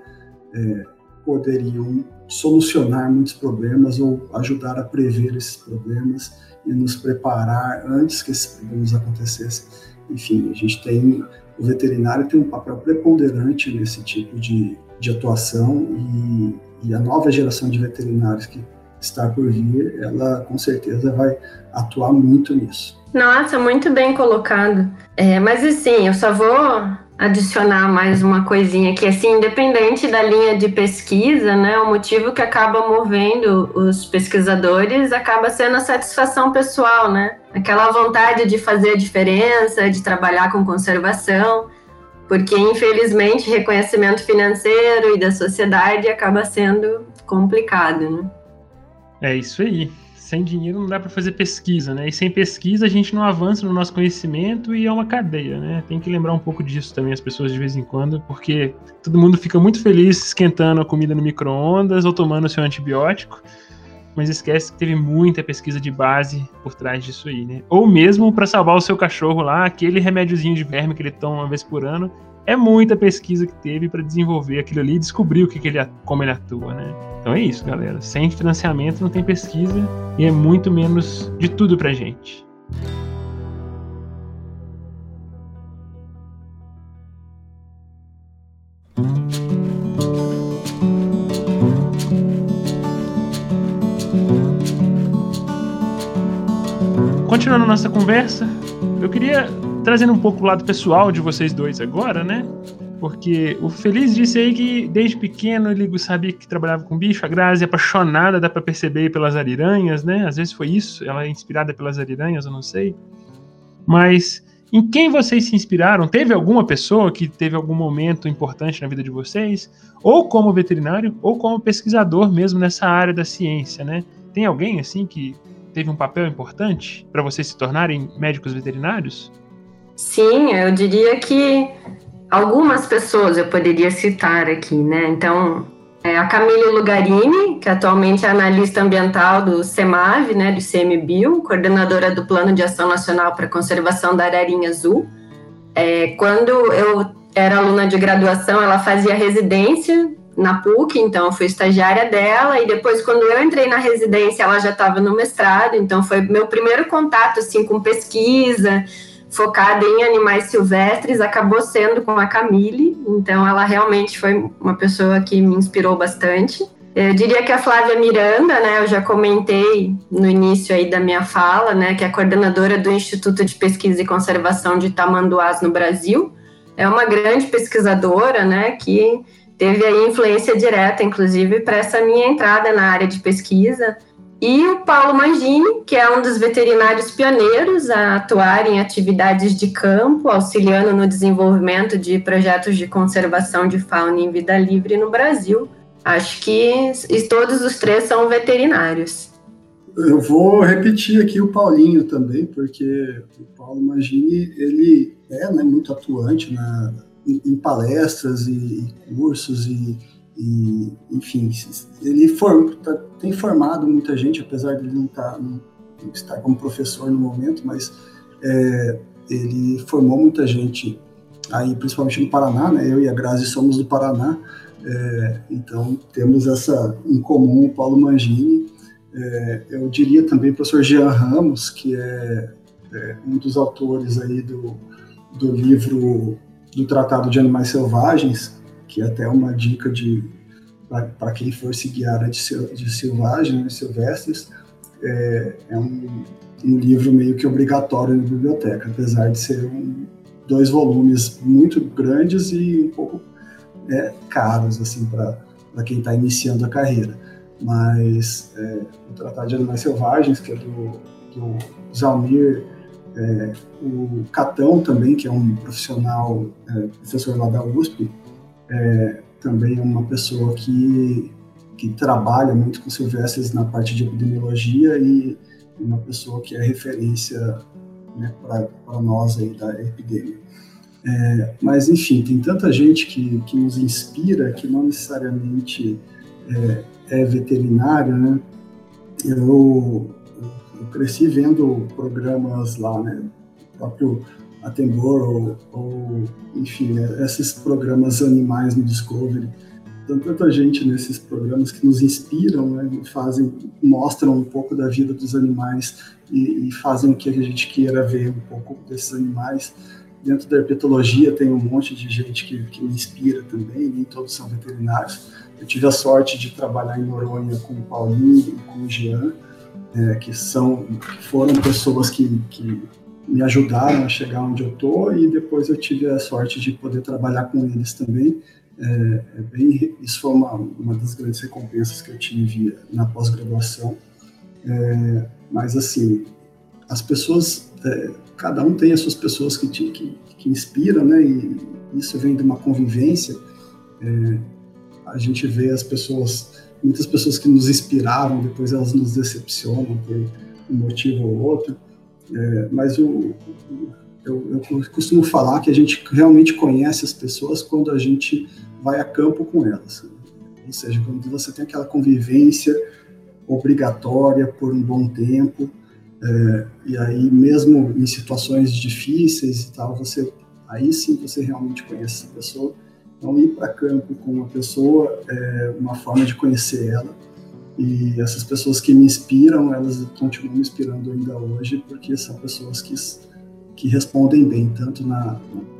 é, poderiam solucionar muitos problemas ou ajudar a prever esses problemas e nos preparar antes que esses problemas acontecessem. Enfim, a gente tem o veterinário tem um papel preponderante nesse tipo de, de atuação e, e a nova geração de veterinários que está por vir, ela com certeza vai atuar muito nisso. Nossa, muito bem colocado. É, mas assim, eu só vou adicionar mais uma coisinha que assim, independente da linha de pesquisa, né, o motivo que acaba movendo os pesquisadores acaba sendo a satisfação pessoal, né? Aquela vontade de fazer a diferença, de trabalhar com conservação, porque infelizmente reconhecimento financeiro e da sociedade acaba sendo complicado, né? É isso aí sem dinheiro não dá para fazer pesquisa, né? E sem pesquisa a gente não avança no nosso conhecimento e é uma cadeia, né? Tem que lembrar um pouco disso também as pessoas de vez em quando, porque todo mundo fica muito feliz esquentando a comida no micro-ondas ou tomando seu antibiótico, mas esquece que teve muita pesquisa de base por trás disso aí, né? Ou mesmo para salvar o seu cachorro lá, aquele remédiozinho de verme que ele toma uma vez por ano, é muita pesquisa que teve para desenvolver aquilo ali e descobrir o que, que ele, como ele atua, né? Então é isso, galera. Sem financiamento não tem pesquisa e é muito menos de tudo pra gente. Continuando nossa conversa, eu queria trazendo um pouco o lado pessoal de vocês dois agora, né? Porque o Feliz disse aí que desde pequeno ele sabia que trabalhava com bicho, a Grazi é apaixonada, dá para perceber pelas ariranhas, né? Às vezes foi isso, ela é inspirada pelas ariranhas, eu não sei. Mas em quem vocês se inspiraram? Teve alguma pessoa que teve algum momento importante na vida de vocês? Ou como veterinário, ou como pesquisador mesmo nessa área da ciência, né? Tem alguém assim que teve um papel importante para vocês se tornarem médicos veterinários? Sim, eu diria que algumas pessoas eu poderia citar aqui, né? Então, é a Camille Lugarini, que atualmente é analista ambiental do CEMAV, né, do CMBio, coordenadora do Plano de Ação Nacional para a Conservação da Ararinha Azul. É, quando eu era aluna de graduação, ela fazia residência na PUC, então eu fui estagiária dela, e depois, quando eu entrei na residência, ela já estava no mestrado, então foi meu primeiro contato, assim, com pesquisa, focada em animais silvestres, acabou sendo com a Camille, então ela realmente foi uma pessoa que me inspirou bastante. Eu diria que a Flávia Miranda, né, eu já comentei no início aí da minha fala, né, que é coordenadora do Instituto de Pesquisa e Conservação de Tamanduás no Brasil, é uma grande pesquisadora, né, que teve aí influência direta, inclusive, para essa minha entrada na área de pesquisa. E o Paulo Mangini, que é um dos veterinários pioneiros a atuar em atividades de campo, auxiliando no desenvolvimento de projetos de conservação de fauna em vida livre no Brasil. Acho que todos os três são veterinários. Eu vou repetir aqui o Paulinho também, porque o Paulo Mangini, ele é né, muito atuante na, em, em palestras e, e cursos e e, enfim, ele form, tá, tem formado muita gente, apesar de ele não, tá, não estar como professor no momento, mas é, ele formou muita gente aí, principalmente no Paraná, né? Eu e a Grazi somos do Paraná, é, então temos essa em comum o Paulo Mangini. É, eu diria também o professor Jean Ramos, que é, é um dos autores aí do, do livro do Tratado de Animais Selvagens, que é até uma dica de para quem for seguir a área de, de silvagem, né, silvestres, é, é um, um, livro meio que obrigatório na biblioteca, apesar de ser um, dois volumes muito grandes e um pouco é, caros assim para quem está iniciando a carreira. Mas é, o Tratado de Animais Selvagens, que é do, do Zalmir, é, o Catão também, que é um profissional, é, professor lá da USP, é, também é uma pessoa que, que trabalha muito com silvestres na parte de epidemiologia e uma pessoa que é referência né, para nós aí da epidemia. É, mas, enfim, tem tanta gente que, que nos inspira que não necessariamente é, é veterinário, né? Eu, eu, cresci vendo programas lá, né? O próprio Atembor ou, ou, enfim, é, esses programas animais no Discovery. Tem tanta gente nesses programas que nos inspiram, né, fazem, mostram um pouco da vida dos animais e, e fazem o que a gente queira ver um pouco desses animais. dentro da herpetologia tem um monte de gente que, que me inspira também, nem todos são veterinários. Eu tive a sorte de trabalhar em Noronha com o Paulinho e com o Jean, é, que são que foram pessoas que, que me ajudaram a chegar onde eu tô e depois eu tive a sorte de poder trabalhar com eles também. É, é bem, isso foi uma, uma das grandes recompensas que eu tive na pós-graduação. É, mas assim, as pessoas, é, cada um tem as suas pessoas que, te, que, que inspiram, né? E isso vem de uma convivência. É, a gente vê as pessoas, muitas pessoas que nos inspiraram, depois elas nos decepcionam por um motivo ou outro. É, mas o, eu, eu, costumo falar que a gente realmente conhece as pessoas quando a gente vai a campo com elas. Ou seja, quando você tem aquela convivência obrigatória por um bom tempo, é, e aí mesmo em situações difíceis e tal, você aí sim você realmente conhece essa pessoa. Então ir para campo com uma pessoa é uma forma de conhecer ela e essas pessoas que me inspiram, elas continuam me inspirando ainda hoje, porque são pessoas que, que respondem bem, tanto na,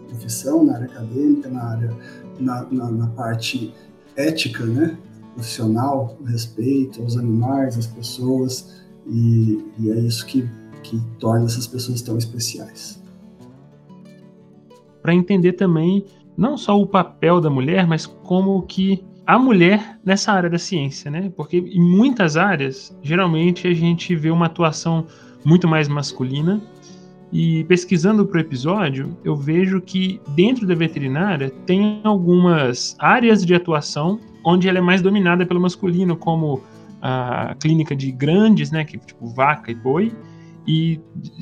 profissão, na área acadêmica, na área, na, na, na parte ética, né? profissional, respeito aos animais, às pessoas, e, e é isso que, que torna essas pessoas tão especiais. Para entender também não só o papel da mulher, mas como que a mulher nessa área da ciência, né? Porque em muitas áreas, geralmente a gente vê uma atuação muito mais masculina. E pesquisando para o episódio, eu vejo que dentro da veterinária tem algumas áreas de atuação onde ela é mais dominada pelo masculino, como a clínica de grandes, né, que tipo vaca e boi, e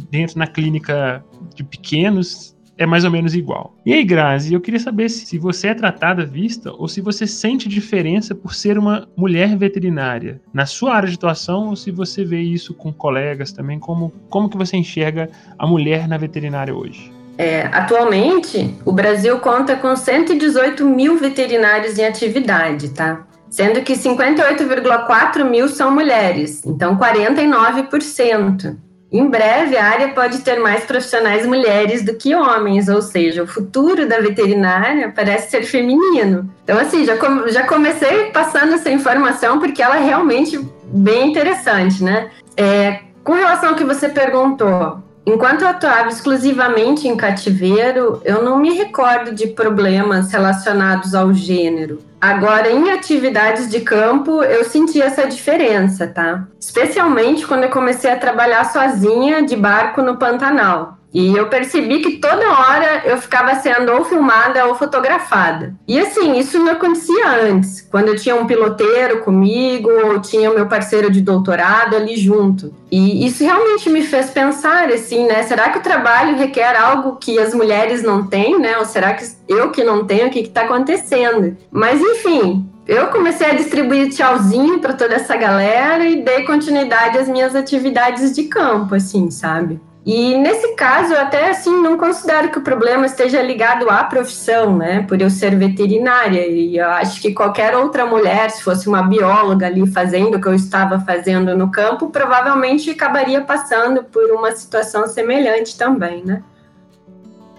dentro na clínica de pequenos é mais ou menos igual. E aí, Grazi, eu queria saber se você é tratada vista ou se você sente diferença por ser uma mulher veterinária na sua área de atuação ou se você vê isso com colegas também, como, como que você enxerga a mulher na veterinária hoje? É, atualmente, o Brasil conta com 118 mil veterinários em atividade, tá? Sendo que 58,4 mil são mulheres, então 49%. Em breve, a área pode ter mais profissionais mulheres do que homens, ou seja, o futuro da veterinária parece ser feminino. Então, assim, já, com, já comecei passando essa informação porque ela é realmente bem interessante, né? É, com relação ao que você perguntou, enquanto eu atuava exclusivamente em cativeiro, eu não me recordo de problemas relacionados ao gênero. Agora, em atividades de campo, eu senti essa diferença, tá? Especialmente quando eu comecei a trabalhar sozinha de barco no Pantanal. E eu percebi que toda hora eu ficava sendo ou filmada ou fotografada. E assim, isso não acontecia antes, quando eu tinha um piloteiro comigo, ou tinha o meu parceiro de doutorado ali junto. E isso realmente me fez pensar assim, né? Será que o trabalho requer algo que as mulheres não têm, né? Ou será que eu que não tenho, o que está acontecendo? Mas enfim, eu comecei a distribuir tchauzinho para toda essa galera e dei continuidade às minhas atividades de campo, assim, sabe? E nesse caso, eu até assim não considero que o problema esteja ligado à profissão, né? Por eu ser veterinária. E eu acho que qualquer outra mulher, se fosse uma bióloga ali fazendo o que eu estava fazendo no campo, provavelmente acabaria passando por uma situação semelhante também, né?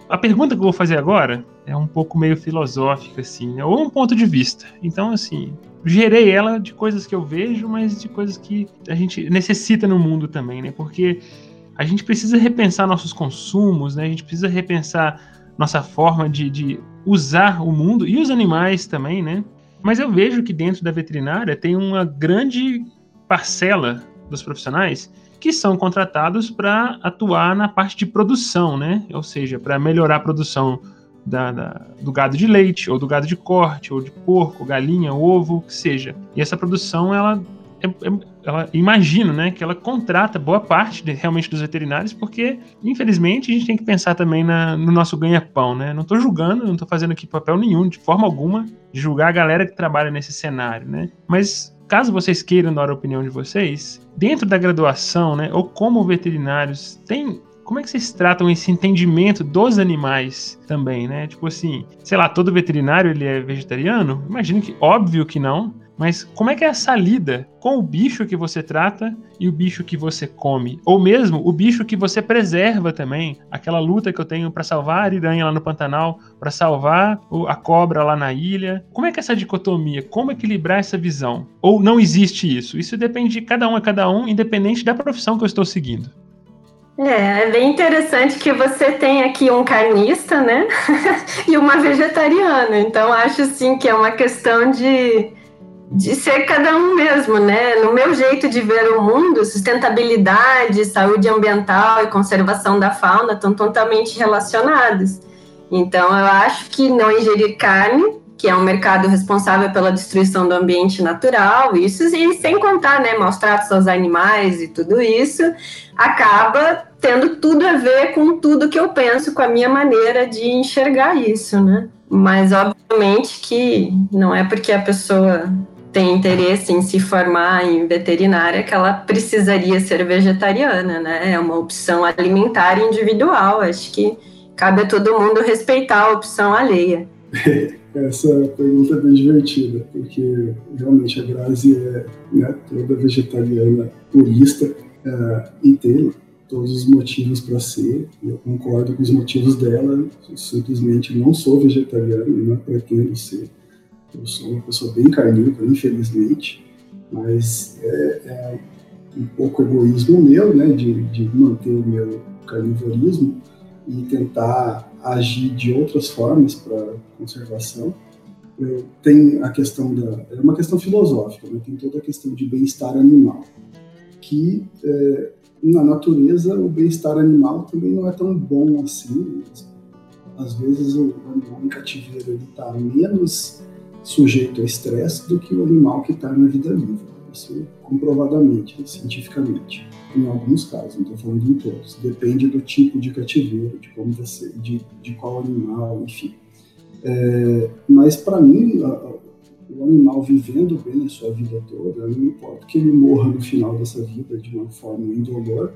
A pergunta que eu vou fazer agora é um pouco meio filosófica, assim, né? ou um ponto de vista. Então, assim, gerei ela de coisas que eu vejo, mas de coisas que a gente necessita no mundo também, né? Porque a gente precisa repensar nossos consumos, né? A gente precisa repensar nossa forma de, de usar o mundo e os animais também, né? Mas eu vejo que dentro da veterinária tem uma grande parcela dos profissionais que são contratados para atuar na parte de produção, né? Ou seja, para melhorar a produção da, da, do gado de leite, ou do gado de corte, ou de porco, galinha, ovo, que seja. E essa produção, ela ela imagino, né, que ela contrata boa parte de, realmente dos veterinários, porque infelizmente a gente tem que pensar também na, no nosso ganha-pão, né? Não estou julgando, não estou fazendo aqui papel nenhum, de forma alguma, de julgar a galera que trabalha nesse cenário, né? Mas caso vocês queiram dar a opinião de vocês, dentro da graduação, né, ou como veterinários, tem como é que vocês tratam esse entendimento dos animais também, né? Tipo assim, sei lá, todo veterinário ele é vegetariano? Imagino que óbvio que não, Mas como é que é essa lida com o bicho que você trata e o bicho que você come? Ou mesmo o bicho que você preserva também? Aquela luta que eu tenho para salvar a ariranha lá no Pantanal, para salvar a cobra lá na ilha. Como é que é essa dicotomia? Como equilibrar essa visão? Ou não existe isso? Isso depende de cada um a cada um, independente da profissão que eu estou seguindo. É, é bem interessante que você tem aqui um carnista, né? e uma vegetariana. Então, acho assim que é uma questão de de ser cada um mesmo, né? No meu jeito de ver o mundo, sustentabilidade, saúde ambiental e conservação da fauna estão totalmente relacionados. Então, eu acho que não ingerir carne, que é um mercado responsável pela destruição do ambiente natural, isso e sem contar, né, maus tratos aos animais e tudo isso, acaba tendo tudo a ver com tudo que eu penso, com a minha maneira de enxergar isso, né? Mas obviamente que não é porque a pessoa tem interesse em se formar em veterinária que ela precisaria ser vegetariana, né? É uma opção alimentar individual. Acho que cabe a todo mundo respeitar a opção alheia. Essa pergunta é bem divertida, porque realmente a Grazi é né, toda vegetariana purista é, e tem todos os motivos para ser. Eu concordo com os motivos dela, simplesmente não sou vegetariano e não pretendo ser eu sou uma pessoa bem carnívora, infelizmente, mas é, é um pouco egoísmo meu, né, de, de manter o meu carnivorismo e tentar agir de outras formas para conservação. Eu tenho a questão da é uma questão filosófica, né? tem toda a questão de bem-estar animal, que é, na natureza o bem-estar animal também não é tão bom assim. Às vezes o animal em cativeiro está menos sujeito a estresse do que o animal que está na vida livre. Isso comprovadamente, cientificamente. Em alguns casos, não estou falando em todos. Depende do tipo de cativeiro, de como você, de, de qual animal, enfim. É, mas para mim, a, o animal vivendo bem a sua vida toda, não importa que ele morra no final dessa vida de uma forma indolor,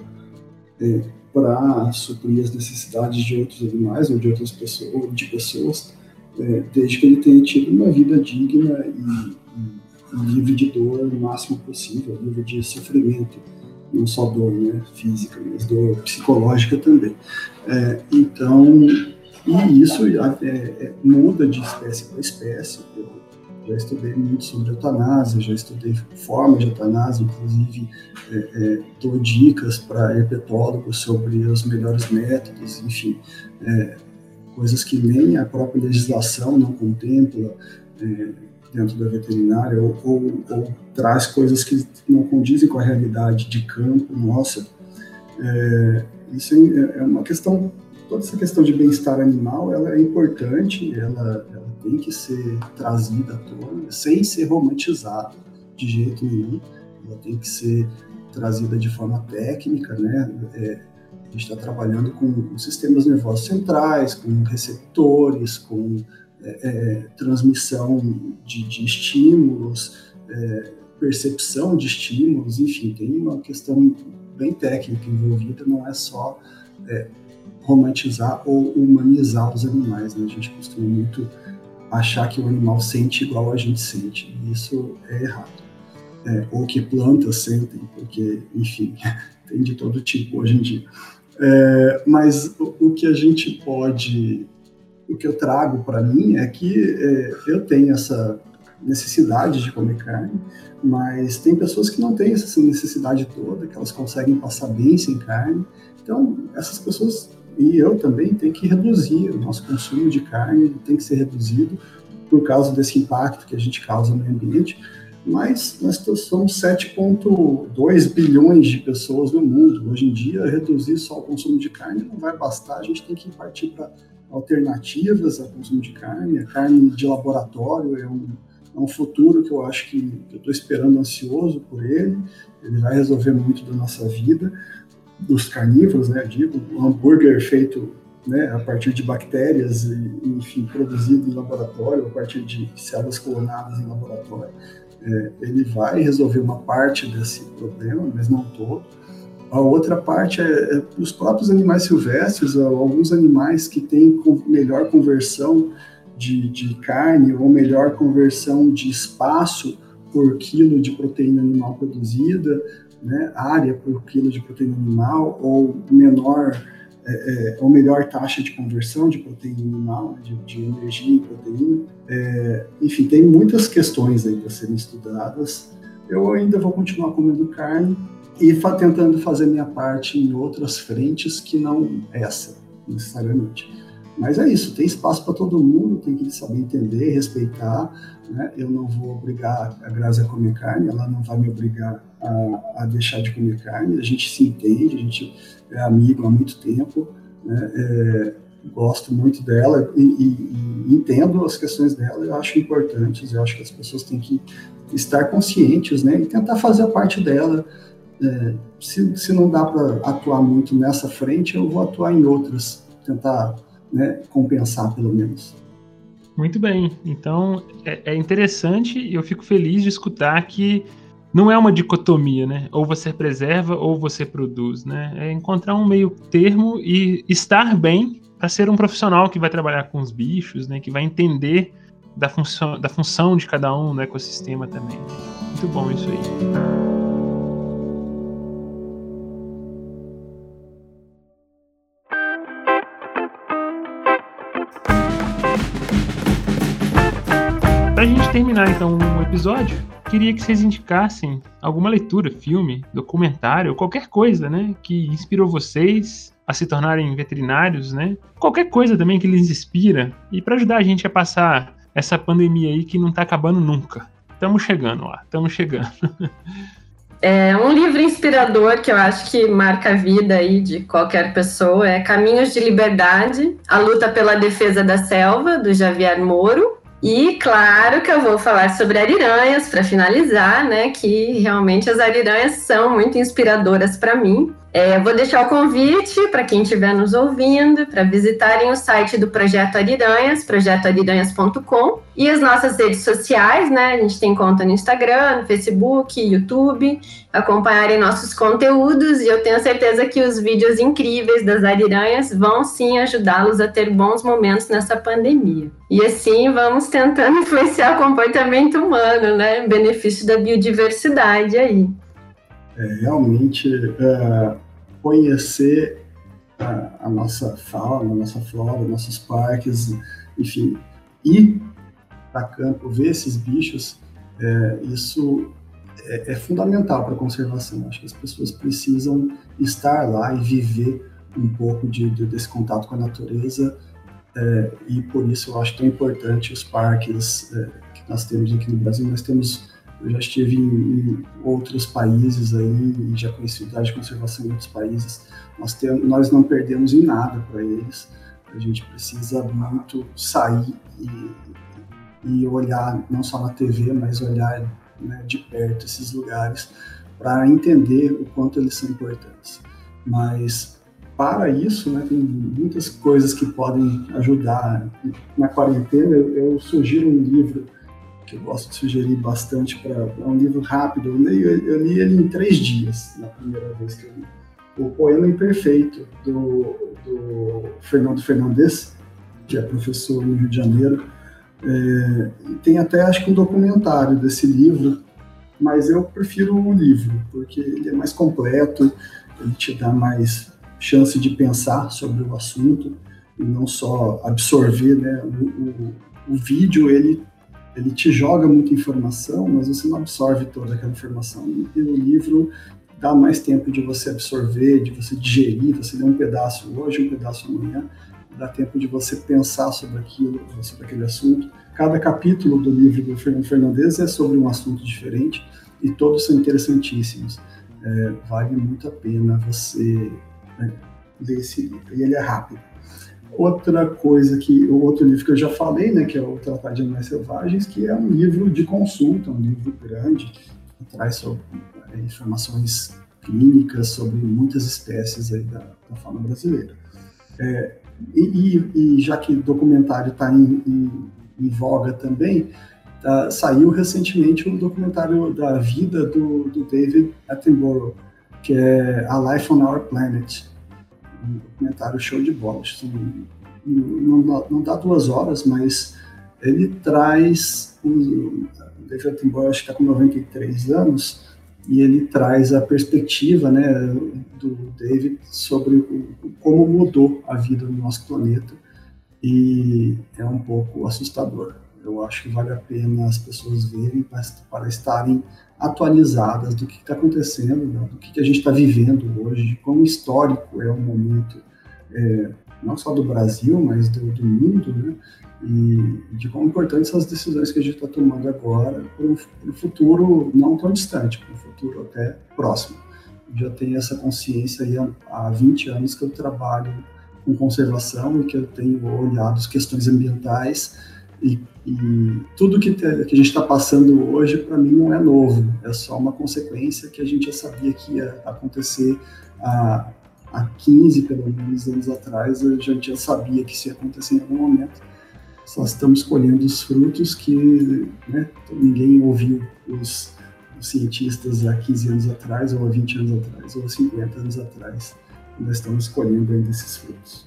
é, para suprir as necessidades de outros animais ou de outras pessoas, ou de pessoas, é, desde que ele tenha tido uma vida digna e, e, livre de dor o máximo possível, livre de sofrimento, não só dor né, física, mas dor psicológica também. É, então, e isso é, é, muda de espécie para espécie. Eu já estudei muito sobre eutanásia, já estudei formas de eutanásia, inclusive é, é, dou dicas para herpetólogos sobre os melhores métodos, enfim. É, coisas que nem a própria legislação não contempla é, dentro da veterinária, ou, ou, ou, traz coisas que não condizem com a realidade de campo nossa. É, isso é, é uma questão, toda essa questão de bem-estar animal, ela é importante, ela, ela tem que ser trazida à tona, sem ser romantizada de jeito nenhum, ela tem que ser trazida de forma técnica, né? É, a gente está trabalhando com sistemas nervosos centrais, com receptores, com é, é, transmissão de, de estímulos, é, percepção de estímulos, enfim, tem uma questão bem técnica envolvida, não é só é, romantizar ou humanizar os animais. Né? A gente costuma muito achar que o animal sente igual a gente sente, e isso é errado. É, ou que plantas sentem, porque, enfim, tem de todo tipo hoje em dia. É, mas o, que a gente pode, o que eu trago para mim é que é, eu tenho essa necessidade de comer carne, mas tem pessoas que não têm essa necessidade toda, que elas conseguem passar bem sem carne. Então, essas pessoas e eu também tem que reduzir o nosso consumo de carne, tem que ser reduzido por causa desse impacto que a gente causa no ambiente mas nós somos 7,2 bilhões de pessoas no mundo. Hoje em dia, reduzir só o consumo de carne não vai bastar, a gente tem que partir para alternativas ao consumo de carne. A carne de laboratório é um, é um futuro que eu acho que, que eu estou esperando ansioso por ele. Ele vai resolver muito da nossa vida, dos carnívoros, né? Digo, o hambúrguer feito né, a partir de bactérias, enfim, produzido em laboratório, a partir de células clonadas em laboratório é, ele vai resolver uma parte desse problema, mas não todo. A outra parte é, é os próprios animais silvestres, alguns animais que têm melhor conversão de, de carne ou melhor conversão de espaço por quilo de proteína animal produzida, né, área por quilo de proteína animal, ou menor é, é, ou melhor taxa de conversão de proteína animal, né, de, de energia em proteína. É, enfim, tem muitas questões aí para serem estudadas. Eu ainda vou continuar comendo carne e fa tentando fazer minha parte em outras frentes que não essa, necessariamente. Mas é isso, tem espaço para todo mundo, tem que saber entender, respeitar. Né? Eu não vou obrigar a Grazi a comer carne, ela não vai me obrigar a, a, deixar de comer carne. A gente se entende, a gente é amigo há muito tempo, né? é, gosto muito dela e, e, e, entendo as questões dela. Eu acho importantes, eu acho que as pessoas têm que estar conscientes né? e tentar fazer a parte dela. É, se, se não dá para atuar muito nessa frente, eu vou atuar em outras, tentar né, compensar pelo menos. Muito bem. Então é, é interessante e eu fico feliz de escutar que não é uma dicotomia, né? Ou você preserva ou você produz, né? É encontrar um meio termo e estar bem para ser um profissional que vai trabalhar com os bichos, né? Que vai entender da função, da função de cada um no ecossistema também. Muito bom isso aí. Terminar então o episódio, queria que vocês indicassem alguma leitura, filme, documentário, qualquer coisa, né, que inspirou vocês a se tornarem veterinários, né? Qualquer coisa também que lhes inspira e para ajudar a gente a passar essa pandemia aí que não tá acabando nunca. Estamos chegando lá, estamos chegando. É, um livro inspirador que eu acho que marca a vida aí de qualquer pessoa é Caminhos de Liberdade, A Luta pela Defesa da Selva, do Javier Moro. E claro que eu vou falar sobre ariranhas para finalizar, né? Que realmente as ariranhas são muito inspiradoras para mim. É, vou deixar o convite para quem estiver nos ouvindo para visitarem o site do Projeto Ariranhas, projetoariranhas.com, e as nossas redes sociais, né? A gente tem conta no Instagram, no Facebook, YouTube, acompanharem nossos conteúdos e eu tenho certeza que os vídeos incríveis das ariranhas vão sim ajudá-los a ter bons momentos nessa pandemia. E assim vamos tentando influenciar o comportamento humano, né? Em benefício da biodiversidade aí é, realmente é, conhecer a, a, nossa fauna, a nossa flora, nossos parques, enfim, ir para campo, ver esses bichos, é, isso é, é fundamental para a conservação. Acho que as pessoas precisam estar lá e viver um pouco de, de, desse contato com a natureza é, e por isso eu acho tão importante os parques é, que nós temos aqui no Brasil. Nós temos eu já estive em, outros países aí, já conheci unidade de conservação em outros países. Nós, temos, nós não perdemos em nada para eles. A gente precisa muito sair e, e olhar, não só na TV, mas olhar né, de perto esses lugares para entender o quanto eles são importantes. Mas para isso, né, tem muitas coisas que podem ajudar. Na quarentena, eu, eu sugiro um livro que eu gosto de sugerir bastante para um livro rápido. Eu li, eu li, ele em três dias, na primeira vez que eu li. O Poema Imperfeito, do, do Fernando Fernandes, que é professor no Rio de Janeiro. É, tem até, acho que, um documentário desse livro, mas eu prefiro o livro, porque ele é mais completo, ele te dá mais chance de pensar sobre o assunto e não só absorver, né? O, o, o vídeo, ele ele te joga muita informação, mas você não absorve toda aquela informação. E o livro dá mais tempo de você absorver, de você digerir, você lê um pedaço hoje, um pedaço amanhã, dá tempo de você pensar sobre aquilo, sobre aquele assunto. Cada capítulo do livro do Fernando Fernandes é sobre um assunto diferente e todos são interessantíssimos. É, vale muito a pena você né, ler esse livro. E ele é rápido. Outra coisa que, o outro livro que eu já falei, né, que é o Tratado de Animais Selvagens, que é um livro de consulta, um livro grande, que traz sobre, é, informações clínicas sobre muitas espécies aí da, da fauna brasileira. É, e, e, já que o documentário está em, em, em, voga também, tá, saiu recentemente um documentário da vida do, do David Attenborough, que é A Life on Our Planet, um documentário show de bola. Não, não, não, dá duas horas, mas ele traz, o David Attenborough acho que está com 93 anos, e ele traz a perspectiva né, do David sobre o, como mudou a vida no nosso planeta, e é um pouco assustador. Eu acho que vale a pena as pessoas verem para, para estarem atualizadas do que está acontecendo, né, do que, que a gente está vivendo hoje, de quão histórico é o momento, é, não só do Brasil, mas do, do mundo, né? e de quão importantes são as decisões que a gente está tomando agora para o futuro não tão distante, para o futuro até próximo. Eu já tenho essa consciência aí há 20 anos que eu trabalho com conservação e que eu tenho olhado as questões ambientais e, e tudo que, te, que a gente está passando hoje, para mim, não é novo, é só uma consequência que a gente já sabia que ia acontecer há, há 15, pelo menos, anos atrás, a gente já sabia que isso ia acontecer em algum momento só estamos colhendo os frutos que né, ninguém ouviu os, os, cientistas há 15 anos atrás, ou há 20 anos atrás, ou há 50 anos atrás. Nós estamos colhendo ainda esses frutos.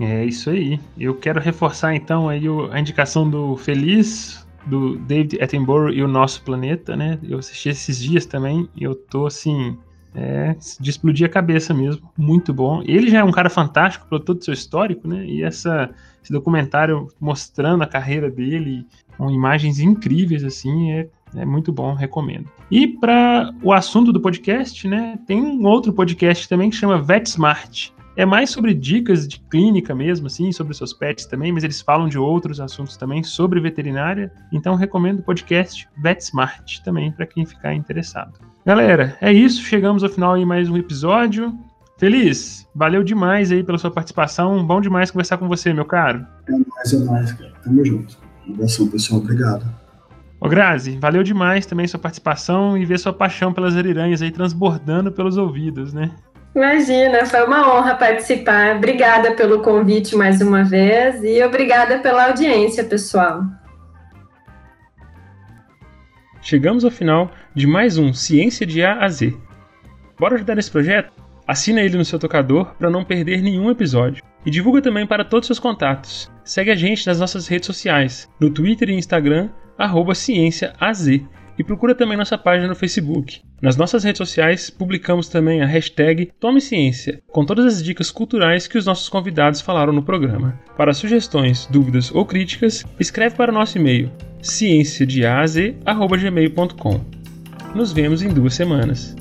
É isso aí. Eu quero reforçar então aí a indicação do Feliz, do David Attenborough e o Nosso Planeta, né? Eu assisti esses dias também e eu tô assim é, de explodir a cabeça mesmo. Muito bom. Ele já é um cara fantástico pelo todo o seu histórico, né? E essa, esse documentário mostrando a carreira dele com imagens incríveis, assim, é, é muito bom, recomendo. E para o assunto do podcast, né? Tem um outro podcast também que chama VetSmart. É mais sobre dicas de clínica mesmo, assim, sobre seus pets também, mas eles falam de outros assuntos também sobre veterinária. Então recomendo o podcast VetSmart também para quem ficar interessado. Galera, é isso. Chegamos ao final de mais um episódio. Feliz, valeu demais aí pela sua participação. Bom demais conversar com você, meu caro. É mais, é mais, cara. Tamo junto. Um abração, pessoal. Obrigado. Ô Grazi, valeu demais também sua participação e ver sua paixão pelas ariranhas aí transbordando pelos ouvidos, né? Imagina, foi uma honra participar. Obrigada pelo convite mais uma vez e obrigada pela audiência, pessoal. Chegamos ao final de mais um Ciência de A a Z. Bora ajudar nesse projeto? Assina ele no seu tocador para não perder nenhum episódio. E divulga também para todos os seus contatos. Segue a gente nas nossas redes sociais, no Twitter e Instagram, arroba CiênciaAZ. E procura também nossa página no Facebook. Nas nossas redes sociais, publicamos também a hashtag Tome Ciência, com todas as dicas culturais que os nossos convidados falaram no programa. Para sugestões, dúvidas ou críticas, escreve para o nosso e-mail cienciadeaz.gmail.com. Nos vemos em duas semanas.